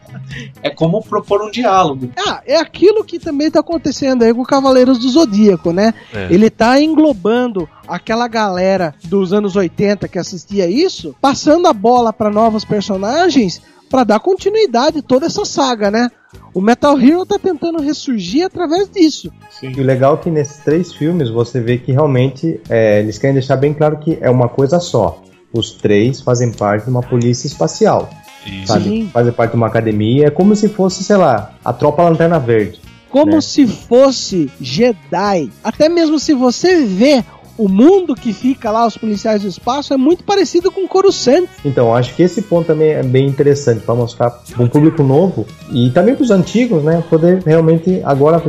É como propor um diálogo. Ah, é aquilo que também tá acontecendo aí com Cavaleiros do Zodíaco, né? É. Ele tá englobando aquela galera dos anos 80 que assistia isso, passando a bola para novos personagens para dar continuidade a toda essa saga, né? O Metal Hero tá tentando ressurgir através disso. E o legal é que nesses três filmes você vê que realmente é, eles querem deixar bem claro que é uma coisa só. Os três fazem parte de uma polícia espacial, Isso. sabe? Sim. Fazem parte de uma academia. É como se fosse, sei lá, a tropa Lanterna Verde. Como Né? se fosse Jedi. Até mesmo se você vê o mundo que fica lá, os policiais do espaço, é muito parecido com Coruscant. Então, acho que esse ponto também é bem interessante para mostrar para um público novo e também para os antigos, né? Poder realmente agora,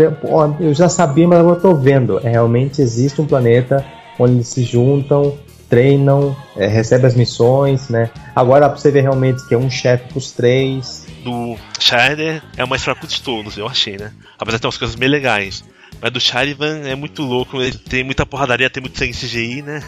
eu já sabia, mas agora estou vendo. É, realmente existe um planeta onde eles se juntam, treinam, é, recebem as missões, né? Agora dá pra você ver realmente que é um chefe pros três. Do Scheider é o mais fraco de todos, eu achei, né? Apesar de ter umas coisas bem legais. Mas do Charivan é muito louco, ele tem muita porradaria, tem muito sangue CGI, né?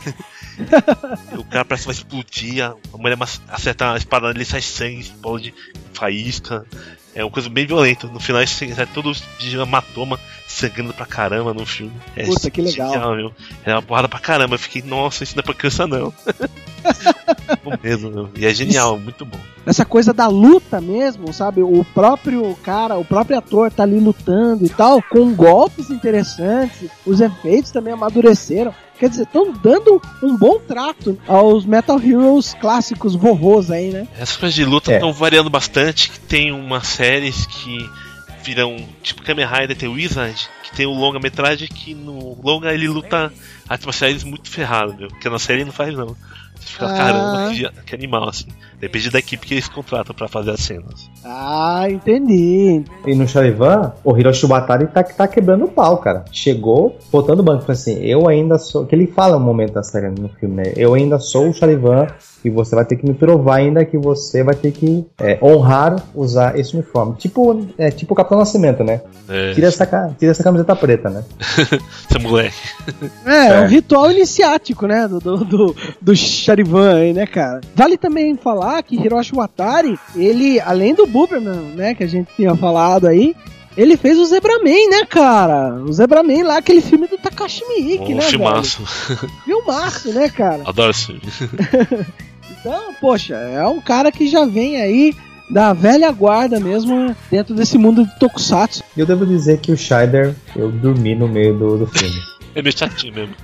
o cara parece que vai explodir, a mulher acerta a espada nele, sai sangue, explode, faísca. É uma coisa bem violenta. No final, isso sai todo de hematoma, sangrando pra caramba no filme. É Puta, que legal. genial, meu. É uma porrada pra caramba. Eu fiquei, nossa, isso não é pra criança, não. Bom mesmo, meu. E é genial, muito bom. essa coisa da luta mesmo, sabe? O próprio cara, o próprio ator tá ali lutando e tal, com golpes interessantes, os efeitos também amadureceram. Quer dizer, estão dando um bom trato aos Metal Heroes clássicos vovôs aí, né? Essas coisas de luta É. estão variando bastante. Que tem umas séries que viram tipo Kamen Rider, tem o Wizard, que tem o longa-metragem que no longa ele luta artes marciais muito ferrado, meu. Que na série ele não faz não. Você fica, Ah. caramba, que, que animal, assim. Depende da equipe que eles contratam pra fazer as cenas. Ah, entendi. E no Charivan, o Hiroshi Batari tá, tá quebrando o pau, cara. Chegou, botando o banco, falou assim, eu ainda sou... Que ele fala um momento da série no filme, né? Eu ainda sou o Charivan e você vai ter que me provar ainda que você vai ter que é, honrar usar esse uniforme. Tipo, é, tipo o Capitão Nascimento, né? É, Tira essa, ca- tira essa camiseta preta, né? esse moleque. É, é um É. ritual iniciático, né? Do, do, do, do Charivan aí, né, cara? Vale também falar que Hiroshi Watari, ele, além do Buberman, né, que a gente tinha falado aí, ele fez o Zebraman, né, cara? O Zebraman lá, aquele filme do Takashi Miike, Um né, filmaço. velho? Filmaço, né, cara? Adoro esse filme. Então, poxa, é um cara que já vem aí da velha guarda mesmo dentro desse mundo de Tokusatsu. E eu devo dizer que o Scheider, eu dormi no meio do, do filme. É meio chatinho mesmo.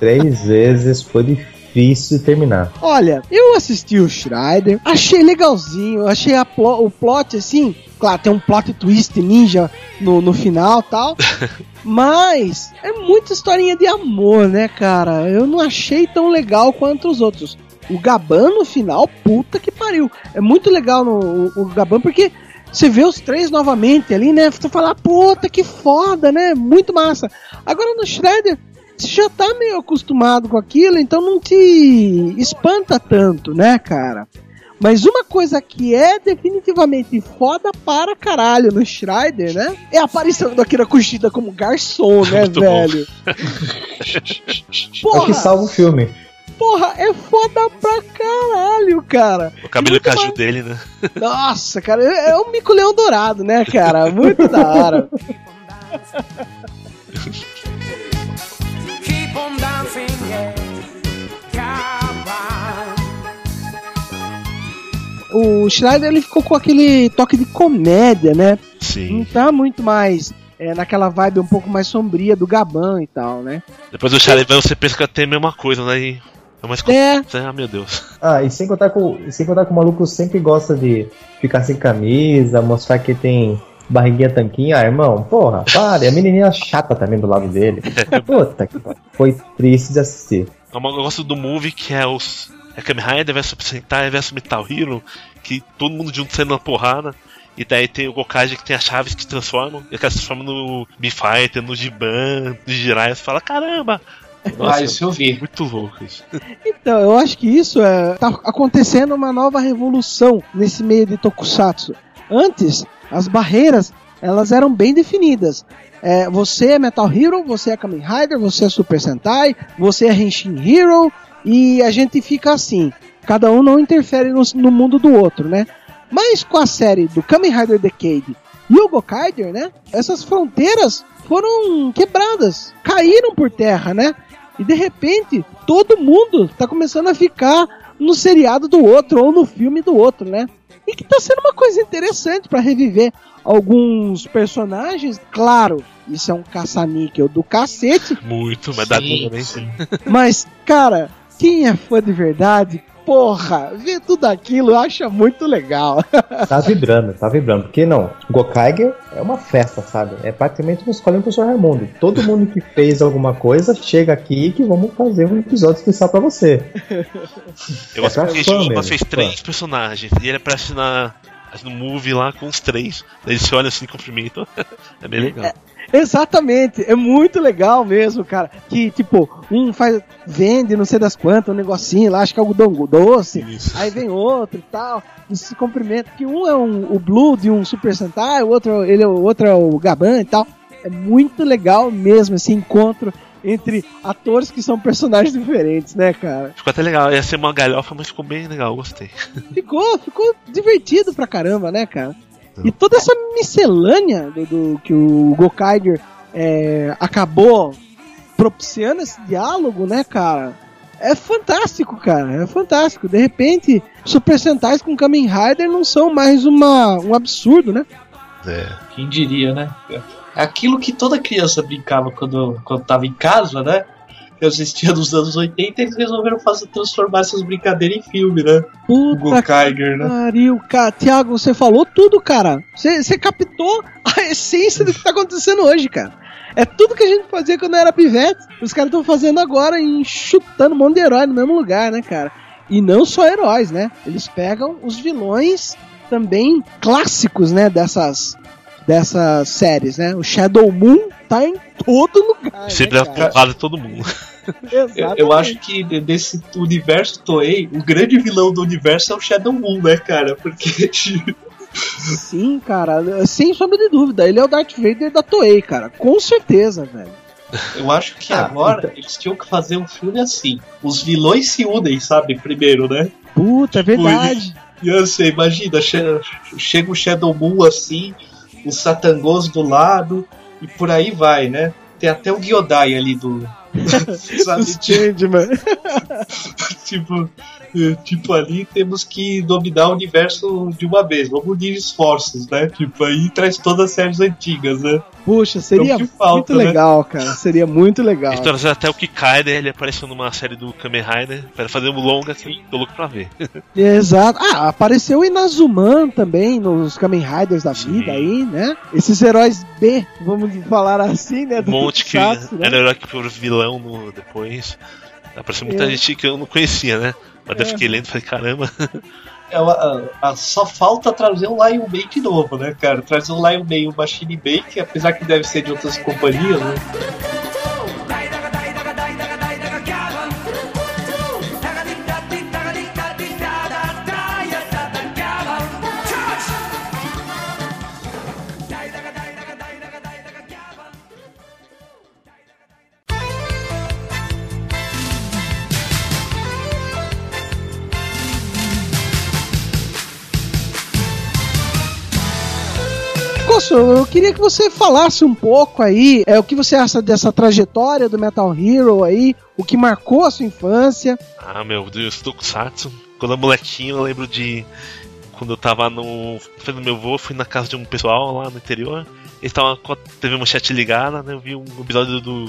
Três vezes foi difícil de terminar. Olha, eu assisti o Schreider, achei legalzinho, achei plo- o plot assim. Claro, tem um plot twist ninja no, no final tal. mas é muita historinha de amor, né, cara? Eu não achei tão legal quanto os outros. O Gaban no final, puta que pariu. É muito legal no, o, o Gaban porque você vê os três novamente ali, né? Você fala, puta que foda, né? Muito massa. Agora no Shredder, já tá meio acostumado com aquilo, então não te espanta tanto, né, cara? Mas uma coisa que é definitivamente foda para caralho no Shredder, né? É a aparição do Akira Kushida como garçom, né, Muito velho? É o Porra, que salva o filme. porra, é foda pra caralho, cara. O cabelo caju mais- dele, né? Nossa, cara, é é um mico-leão dourado, né, cara? Muito da hora. O Schneider, ele ficou com aquele toque de comédia, né? Não Sim. tá muito mais é, naquela vibe um pouco mais sombria do Gaban e tal, né? Depois do Charivan você pensa que tem a mesma coisa, né? E é mais É, Ah, meu Deus. Ah, e sem contar com, sem contar que o maluco sempre gosta de ficar sem camisa, mostrar que tem barriguinha tanquinha. Ah, irmão, porra, para. E a menininha chata também do lado dele. Puta que pariu. Foi triste de assistir. É um negócio do movie que é os. É Kamen Rider vs Super Sentai vs Metal Hero, que todo mundo junto saindo na porrada. E daí tem o Gokage que tem as chaves que transformam, e que se transforma no B-Fighter, no Giban, no Jiraiya, você fala, caramba! Nossa, ah, isso eu vi. muito louco isso. então, eu acho que isso é. tá acontecendo uma nova revolução nesse meio de Tokusatsu. Antes, as barreiras elas eram bem definidas. É, você é Metal Hero, você é Kamen Rider, você é Super Sentai, você é Henshin Hero, e a gente fica assim. Cada um não interfere no, no mundo do outro, né? Mas com a série do Kamen Rider Decade e o Gokaider, né? Essas fronteiras foram quebradas, caíram por terra, né? E de repente, todo mundo tá começando a ficar no seriado do outro ou no filme do outro, né? E que tá sendo uma coisa interessante para reviver alguns personagens. Claro, isso é um caça-níquel do cacete, Muito, mas dá Sim, também. sim. mas, cara, quem é fã de verdade, porra, ver tudo aquilo acha muito legal. Tá vibrando, tá vibrando. Porque não, Gokaiger é uma festa, sabe? É praticamente uma escola do professor Raimundo. Todo mundo que fez alguma coisa chega aqui que vamos fazer um episódio especial pra você. Eu gosto É que o fez três personagens, e ele aparece na. No movie lá com os três. Daí ele se olha assim e cumprimenta. É bem legal. Exatamente, é muito legal mesmo, cara. Que tipo, um faz, vende não sei das quantas, um negocinho lá, acho que é algodão doce. Isso. Aí vem outro e tal, e se cumprimenta. Que um é um, o Blue de um Super Sentai, o outro, ele, é o outro é o Gaban e tal. É muito legal mesmo esse encontro entre atores que são personagens diferentes, né, cara? Ficou até legal. Ia ser uma galhofa, mas ficou bem legal, gostei. Ficou, ficou divertido pra caramba, né, cara? E toda essa miscelânea do, do- que o Gokaiger é, acabou propiciando esse diálogo, né, cara? É fantástico, cara. É fantástico. De repente, Super Sentais com Kamen Rider não são mais uma, um absurdo, né? É. Quem diria, né? É Aquilo que toda criança brincava quando, quando tava em casa, né? Eu assistia nos anos 80 e eles resolveram fazer, transformar essas brincadeiras em filme, né? Puta que Gokaiger, né? pariu, cara. Tiago, você falou tudo, cara. Você, você captou a essência do que tá acontecendo hoje, cara. É tudo que a gente fazia quando era pivete. Os caras estão fazendo agora e chutando um monte de herói no mesmo lugar, né, cara? E não só heróis, né? Eles pegam os vilões também clássicos, né, dessas dessas séries, né? O Shadow Moon tá em todo lugar. Sempre né, dá porrada todo mundo. Eu, eu acho que de- desse universo Toei, o grande vilão do universo é o Shadow Moon, né, cara? Porque Sim, cara, sem sombra de dúvida. Ele é o Darth Vader da Toei, cara. Com certeza, velho. Eu acho que Ah, agora eles tinham que fazer um filme assim. Os vilões se unem, sabe? Primeiro, né? Puta, é verdade. E você imagina, che- chega o Shadow Moon assim, o Satangos do lado, e por aí vai, né? Tem até o Gyodai ali do. sabe? Os Changeman. tipo, tipo, ali temos que dominar o universo de uma vez. Vamos unir esforços, né? Tipo, aí traz todas as séries antigas, né? Puxa, seria É o que falta, muito né? legal, cara. Seria muito legal. Eles trouxeram até o Kikai, né? Ele apareceu numa série do Kamen Rider para fazer um longa assim, tô louco pra ver. Exato. Ah, apareceu o Inazuman também nos Kamen Riders da Sim. vida aí, né? Esses heróis B, vamos falar assim, né? Um monte que né? era herói que foi vilão no, depois. Apareceu muita É. gente que eu não conhecia, né? Mas eu É. fiquei lendo e falei, caramba, Ela, a- a- só falta trazer o Lion Bay de novo, né, cara? Trazer o Lion Bay e o Machine Bay, que apesar que deve ser de outras companhias, né? Cosso, eu queria que você falasse um pouco aí é, o que você acha dessa trajetória do Metal Hero aí, o que marcou a sua infância. ah meu Deus, Tokusatsu. Quando eu molequinho, eu lembro de. Quando eu tava no. Foi no meu voo, fui na casa de um pessoal lá no interior. Eles estavam com a TV manchete ligada, né? Eu vi um episódio do.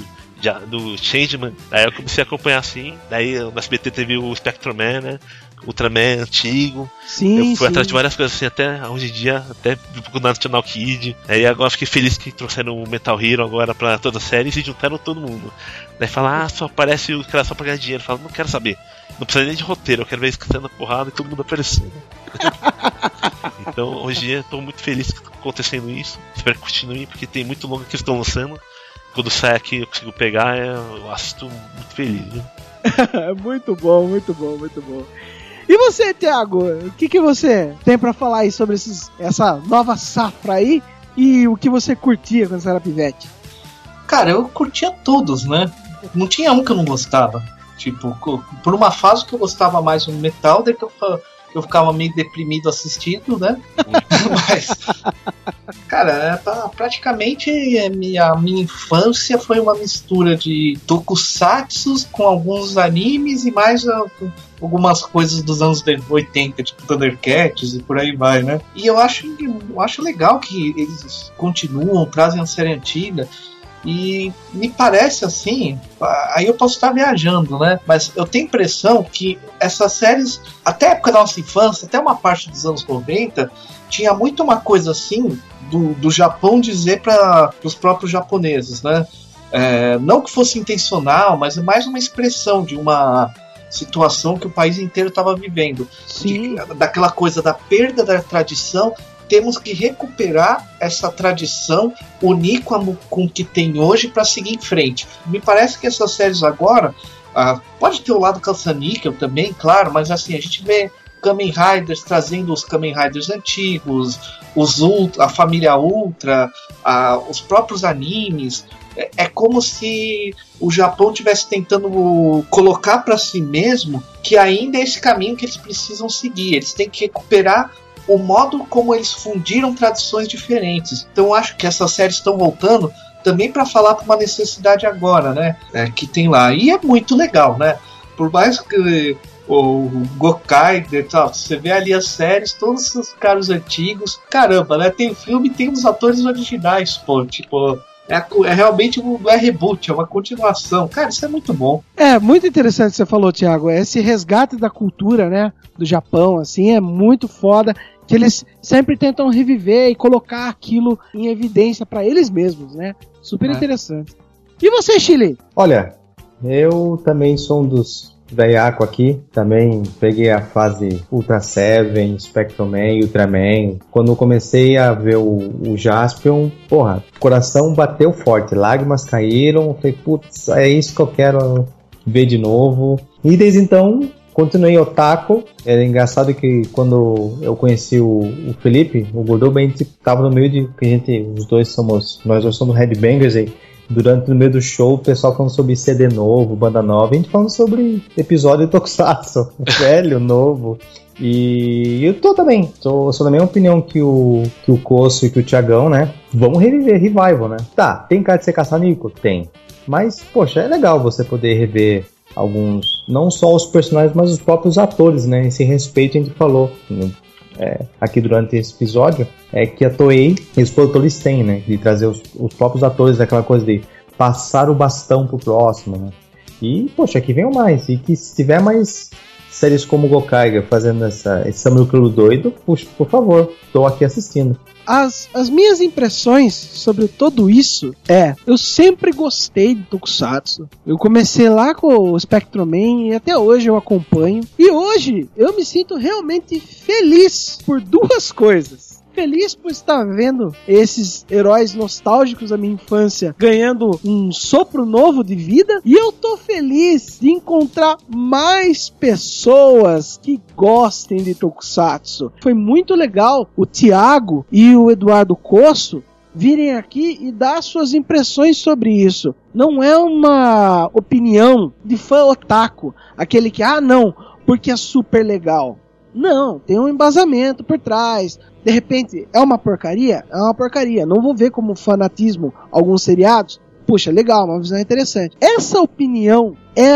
Do Changeman, aí eu comecei a acompanhar assim. Daí no SBT teve o Spectrum Man, né? Ultraman antigo. Sim, eu fui sim. atrás de várias coisas assim, até hoje em dia, até na National Kid. Aí agora fiquei feliz que trouxeram o Metal Hero agora pra todas as séries e juntaram todo mundo. Daí fala, ah, só aparece o cara só pra ganhar dinheiro. Fala, não quero saber. Não precisa nem de roteiro, eu quero ver a porrada e todo mundo aparecendo. então hoje em dia tô muito feliz que tá acontecendo isso. Espero que continue, porque tem muito longo que eles estão lançando. Quando sai aqui eu consigo pegar, é, eu assisto muito feliz, muito bom, muito bom, muito bom. E você, Thiago, o que, que você tem pra falar aí sobre esses, essa nova safra aí e o que você curtia quando você era pivete? Cara, eu curtia todos, né? Não tinha um que eu não gostava. Tipo, por uma fase que eu gostava mais do metal, daí que eu, eu ficava meio deprimido assistindo, né? Mas, cara, é, praticamente a minha, minha infância foi uma mistura de tokusatsu com alguns animes e mais algumas coisas dos anos de- 80, tipo Thundercats e por aí vai, né? E eu acho, eu acho legal que eles continuam, trazem a série antiga. E me parece assim, aí eu posso estar viajando, né? Mas eu tenho a impressão que essas séries, até a época da nossa infância, até uma parte dos anos 90, tinha muito uma coisa assim do, do Japão dizer para os próprios japoneses, né? É, não que fosse intencional, mas é mais uma expressão de uma situação que o país inteiro estava vivendo Sim, de- daquela coisa da perda da tradição, temos que recuperar essa tradição, unir com, com o que tem hoje para seguir em frente. Me parece que essas séries agora, ah, pode ter o lado caça-níquel também, claro, mas assim, a gente vê Kamen Riders trazendo os Kamen Riders antigos, os Ultra, a família Ultra, os próprios animes. É, é como se o Japão estivesse tentando colocar para si mesmo que ainda é esse caminho que eles precisam seguir. Eles têm que recuperar o modo como eles fundiram tradições diferentes. Então acho que essas séries estão voltando também para falar para uma necessidade agora, né? É, que tem lá. E é muito legal, né? Por mais que o Gokai e tal, você vê ali as séries, todos os caras antigos, caramba, né? Tem filme e tem os atores originais, pô, tipo. É, é realmente um, é reboot, é uma continuação. Cara, isso é muito bom. É, muito interessante o que você falou, Thiago. Esse resgate da cultura, né, do Japão, assim, é muito foda. Que eles sempre tentam reviver e colocar aquilo em evidência pra eles mesmos, né? Super É. interessante. E você, Chile? Olha, eu também sou um dos veiaco aqui. Também peguei a fase Ultra Seven, Spectrum Man, Ultraman. Quando comecei a ver o, o Jaspion, porra, o coração bateu forte, lágrimas caíram. Falei, putz, é isso que eu quero ver de novo. E desde então, continuei otaku. É engraçado que quando eu conheci o, o Felipe, o Gordoba, a gente tava no meio de que a gente, os dois somos, nós dois somos headbangers aí. durante no meio do show, o pessoal falando sobre CD novo, banda nova, a gente falando sobre episódio de Tokusatsu, velho, novo. E eu tô também, tô, sou da mesma opinião que o, que o Coço e que o Tiagão, né? Vamos reviver Revival, né? Tá, tem cara de ser caça-nico? Tem. Mas, poxa, é legal você poder rever alguns, não só os personagens, mas os próprios atores, né? Esse respeito a gente falou né? é, aqui durante esse episódio, é que a Toei e os produtores têm, né? De trazer os, os próprios atores, daquela coisa de passar o bastão pro próximo, né? E, poxa, que venham mais. E que se tiver mais séries como Gokaiga fazendo essa, esse Samuel doido, puxa, por favor, tô aqui assistindo. As, as minhas impressões sobre tudo isso é, eu sempre gostei de Tokusatsu. Eu comecei lá com o Spectroman e até hoje eu acompanho. E hoje eu me sinto realmente feliz por duas coisas feliz por estar vendo esses heróis nostálgicos da minha infância ganhando um sopro novo de vida. E eu tô feliz de encontrar mais pessoas que gostem de Tokusatsu. Foi muito legal o Thiago e o Eduardo Coço virem aqui e dar suas impressões sobre isso. Não é uma opinião de fã otaku, aquele que, ah, não, porque é super legal. Não, tem um embasamento por trás. De repente, é uma porcaria? É uma porcaria. Não vou ver como fanatismo alguns seriados. Puxa, legal, uma visão interessante. Essa opinião é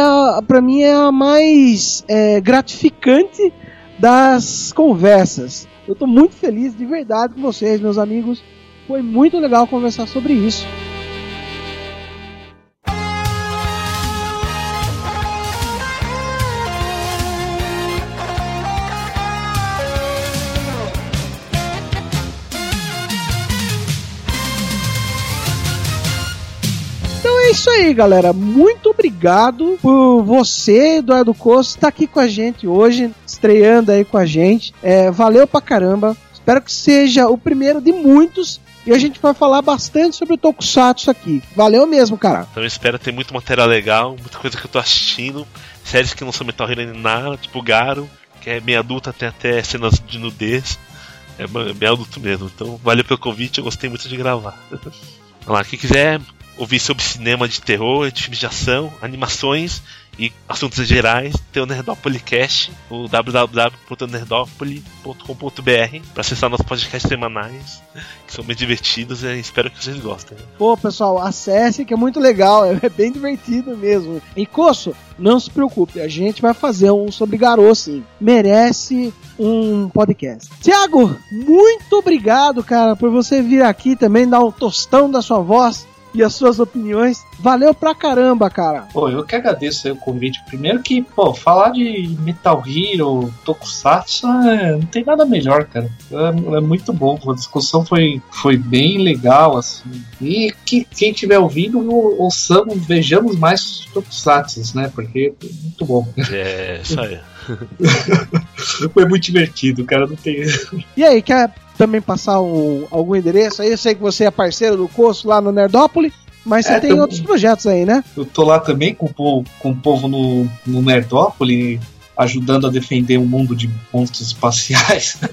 para mim é a mais é, gratificante das conversas. Eu tô muito feliz de verdade com vocês, meus amigos. Foi muito legal conversar sobre isso. Isso aí, galera. Muito obrigado por você, Eduardo Costa, estar aqui com a gente hoje, estreando aí com a gente. É, valeu pra caramba. Espero que seja o primeiro de muitos e a gente vai falar bastante sobre o Tokusatsu aqui. Valeu mesmo, cara. Então eu espero ter muito material legal, muita coisa que eu tô assistindo. Séries que não são Metal Hero nem nada, tipo Garo, que é meia adulta, tem até cenas de nudez. É bem adulto mesmo. Então valeu pelo convite, eu gostei muito de gravar. Vamos lá, quem quiser ouvir sobre cinema de terror, de filmes de ação, animações e assuntos gerais, tem o Nerdópolis Cast, o www.nerdópolis.com.br para acessar nossos podcasts semanais, que são bem divertidos e espero que vocês gostem. né? Pô, pessoal, acesse que é muito legal, é bem divertido mesmo. E Coço, não se preocupe, a gente vai fazer um sobre Garou, sim. Merece um podcast. Tiago, muito obrigado, cara, por você vir aqui também dar um tostão da sua voz e as suas opiniões. Valeu pra caramba, cara. Pô, eu que agradeço aí o convite. Primeiro que, pô, falar de Metal Hero, Tokusatsu, é, não tem nada melhor, cara. É, é muito bom. A discussão foi, foi bem legal, assim. E que quem estiver ouvindo, ou- ouçamos, vejamos mais Tokusatsu, né? Porque é muito bom. É, isso aí. Foi muito divertido, cara. Não tem. E aí, quer também passar um- algum endereço aí? Eu sei que você é parceiro do Coço lá no Nerdópolis, mas você É, tem outros projetos aí, né? Eu tô lá também com o povo, com o povo no, no Nerdópolis, ajudando a defender um mundo de monstros espaciais.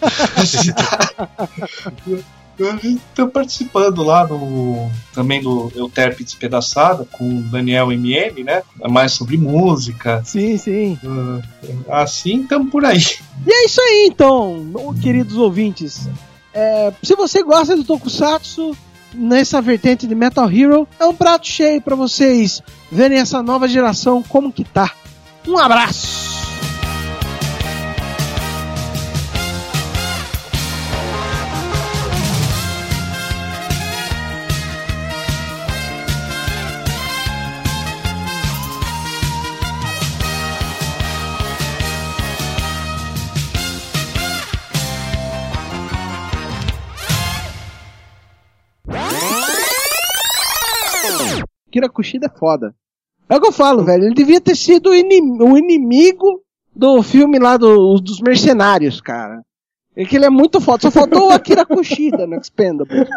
Estou participando lá no também no Euterpe Despedaçada com o Daniel MM, né? É mais sobre música. Sim, sim. Ah, Assim, estamos por aí. E é isso aí, então, queridos ouvintes. É, se você gosta do Tokusatsu, nessa vertente de Metal Hero, é um prato cheio pra vocês verem essa nova geração como que tá. Um abraço! Kira Kushida é foda. É o que eu falo, velho. Ele devia ter sido o, inim- o inimigo do filme lá do- dos mercenários, cara. É que ele é muito foda. Só faltou o Akira Kushida no Expendables.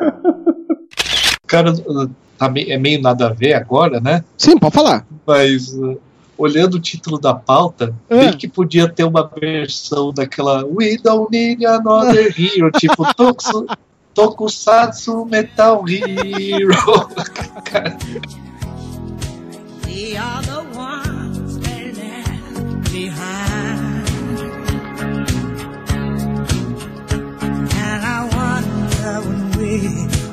Cara, tá me- é meio nada a ver agora, né? Sim, pode falar. Mas uh, olhando o título da pauta, bem que podia ter uma versão daquela We don't need another hero, tipo Tokusu, Tokusatsu Metal Hero. Cara, We are the ones left behind. And I wonder when we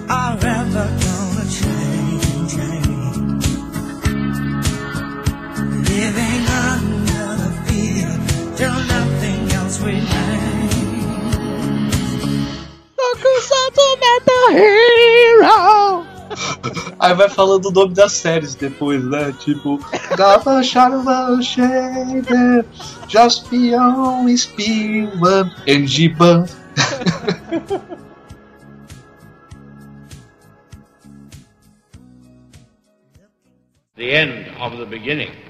are ever gonna change. Living under the fear till nothing else remains. Tokusatsu Metal Hero! Aí vai falando o nome das séries depois, né? Tipo, Gava Shadow Shader, Jaspion, Spielman, Engiban. the end of the beginning.